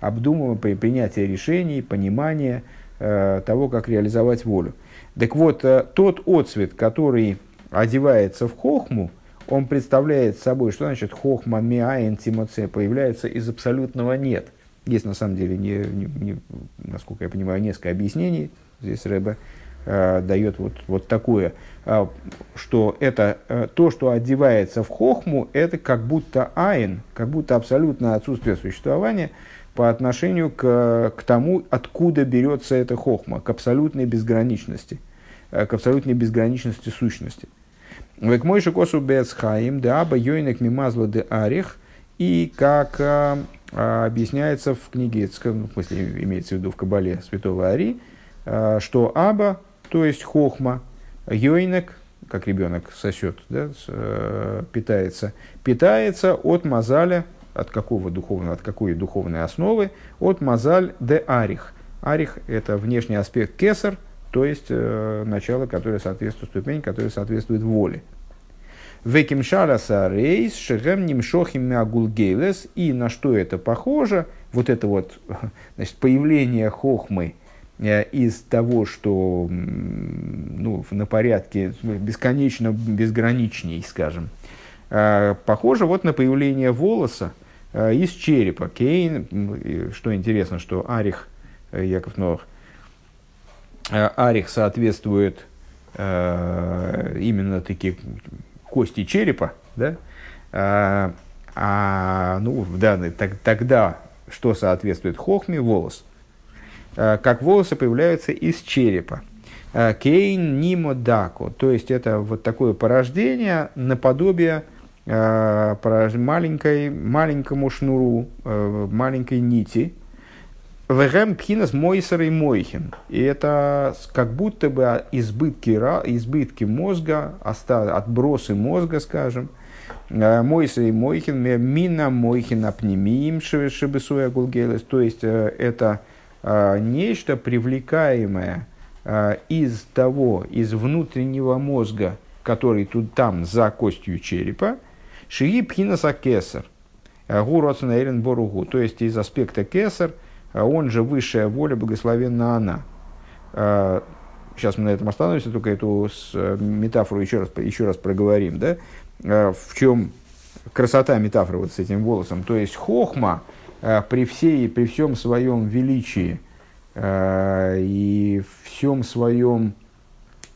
обдумывание, принятие решений, понимание э, того, как реализовать волю. Так вот, э, тот отцвет, который одевается в хохму, он представляет собой, что значит хохма миаин тимоце, появляется из абсолютного нет. Есть на самом деле, не, не, не, насколько я понимаю, несколько объяснений. Здесь Рэбе э, дает вот, вот такое, э, что это э, то, что одевается в хохму, это как будто айн, как будто абсолютное отсутствие существования по отношению к, к тому, откуда берется эта хохма, к абсолютной безграничности, э, к абсолютной безграничности сущности. Век мой шикосу бецхаим, да аба йойнек мимазла де арих, и как э, объясняется в книге, в смысле имеется в виду в Кабале святого Ари, э, что Аба, то есть хохма, йойнек, как ребенок сосет, да, э, питается, питается от мазаля, от какого духовного, от какой духовной основы, от мазаль де арих. Арих – это внешний аспект кесар, то есть э, начало, которое соответствует ступень, которая соответствует воле. Векимшара рейс шехем нимшохим мягулгейлес. И на что это похоже? Вот это вот значит, появление хохмы – из того, что ну, на порядке бесконечно безграничней, скажем, э, похоже вот на появление волоса э, из черепа. Кейн, что интересно, что Арих, Яков Новых, Арих соответствует именно такие кости черепа, да? А, ну, в данный, так, тогда что соответствует хохме? Волос. Э, как волосы появляются из черепа. Э, Кейн нимо дако, то есть это вот такое порождение наподобие э, маленькой, маленькому шнуру, маленькой нити. Вегем пхинас мойсер и мойхин. И это как будто бы избытки, избытки мозга, отбросы мозга, скажем, Мойсер и мойхин, мина мойхин апнемиим шебесуя гулгелес. То есть это нечто привлекаемое а, из того, из внутреннего мозга, который тут там за костью черепа, шии пхинаса кесар, а, гуроцна эрен то есть из аспекта кесар, он же высшая воля, благословенна она. Сейчас мы на этом остановимся, только эту метафору еще раз, еще раз проговорим. Да? В чем красота метафоры вот с этим волосом. То есть хохма э, при, всей, при всем своем величии э, и всем своем,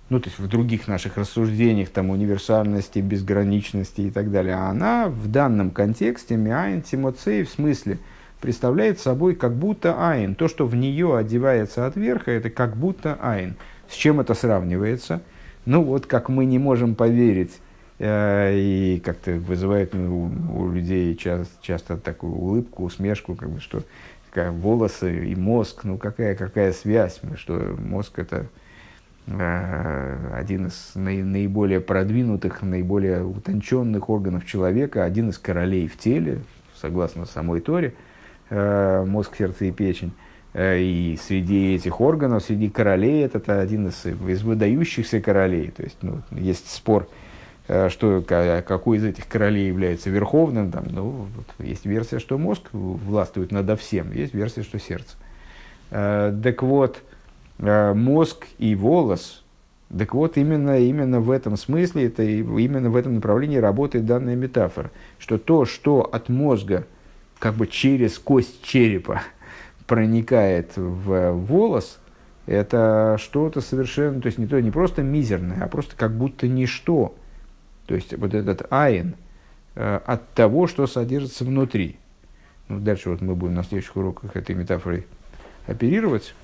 ну, то есть в других наших рассуждениях, там, универсальности, безграничности и так далее, она в данном контексте миайн тимоцей в смысле представляет собой как будто айн. То, что в нее одевается от верха, это как будто айн. С чем это сравнивается? Ну, вот как мы не можем поверить Э, и как-то вызывает ну, у, людей часто, часто такую улыбку, усмешку, как бы, что как, волосы и мозг, ну какая, какая связь, что мозг это э, один из наи, наиболее продвинутых, наиболее утонченных органов человека, один из королей в теле, согласно самой Торе, э, мозг, сердце и печень. Э, и среди этих органов, среди королей, это, один из, из выдающихся королей. То есть, ну, есть спор, Э, что, какой из этих королей является верховным. Там, ну, вот, есть версия, что мозг властвует над всем, есть версия, что сердце. Э, так вот, э, мозг и волос, так вот, именно, именно в этом смысле, это, именно в этом направлении работает данная метафора, что то, что от мозга как бы через кость черепа проникает в волос, это что-то совершенно, то есть не, то, не просто мизерное, а просто как будто ничто, то есть вот этот айн э, от того, что содержится внутри. Ну, дальше вот мы будем на следующих уроках этой метафорой оперировать.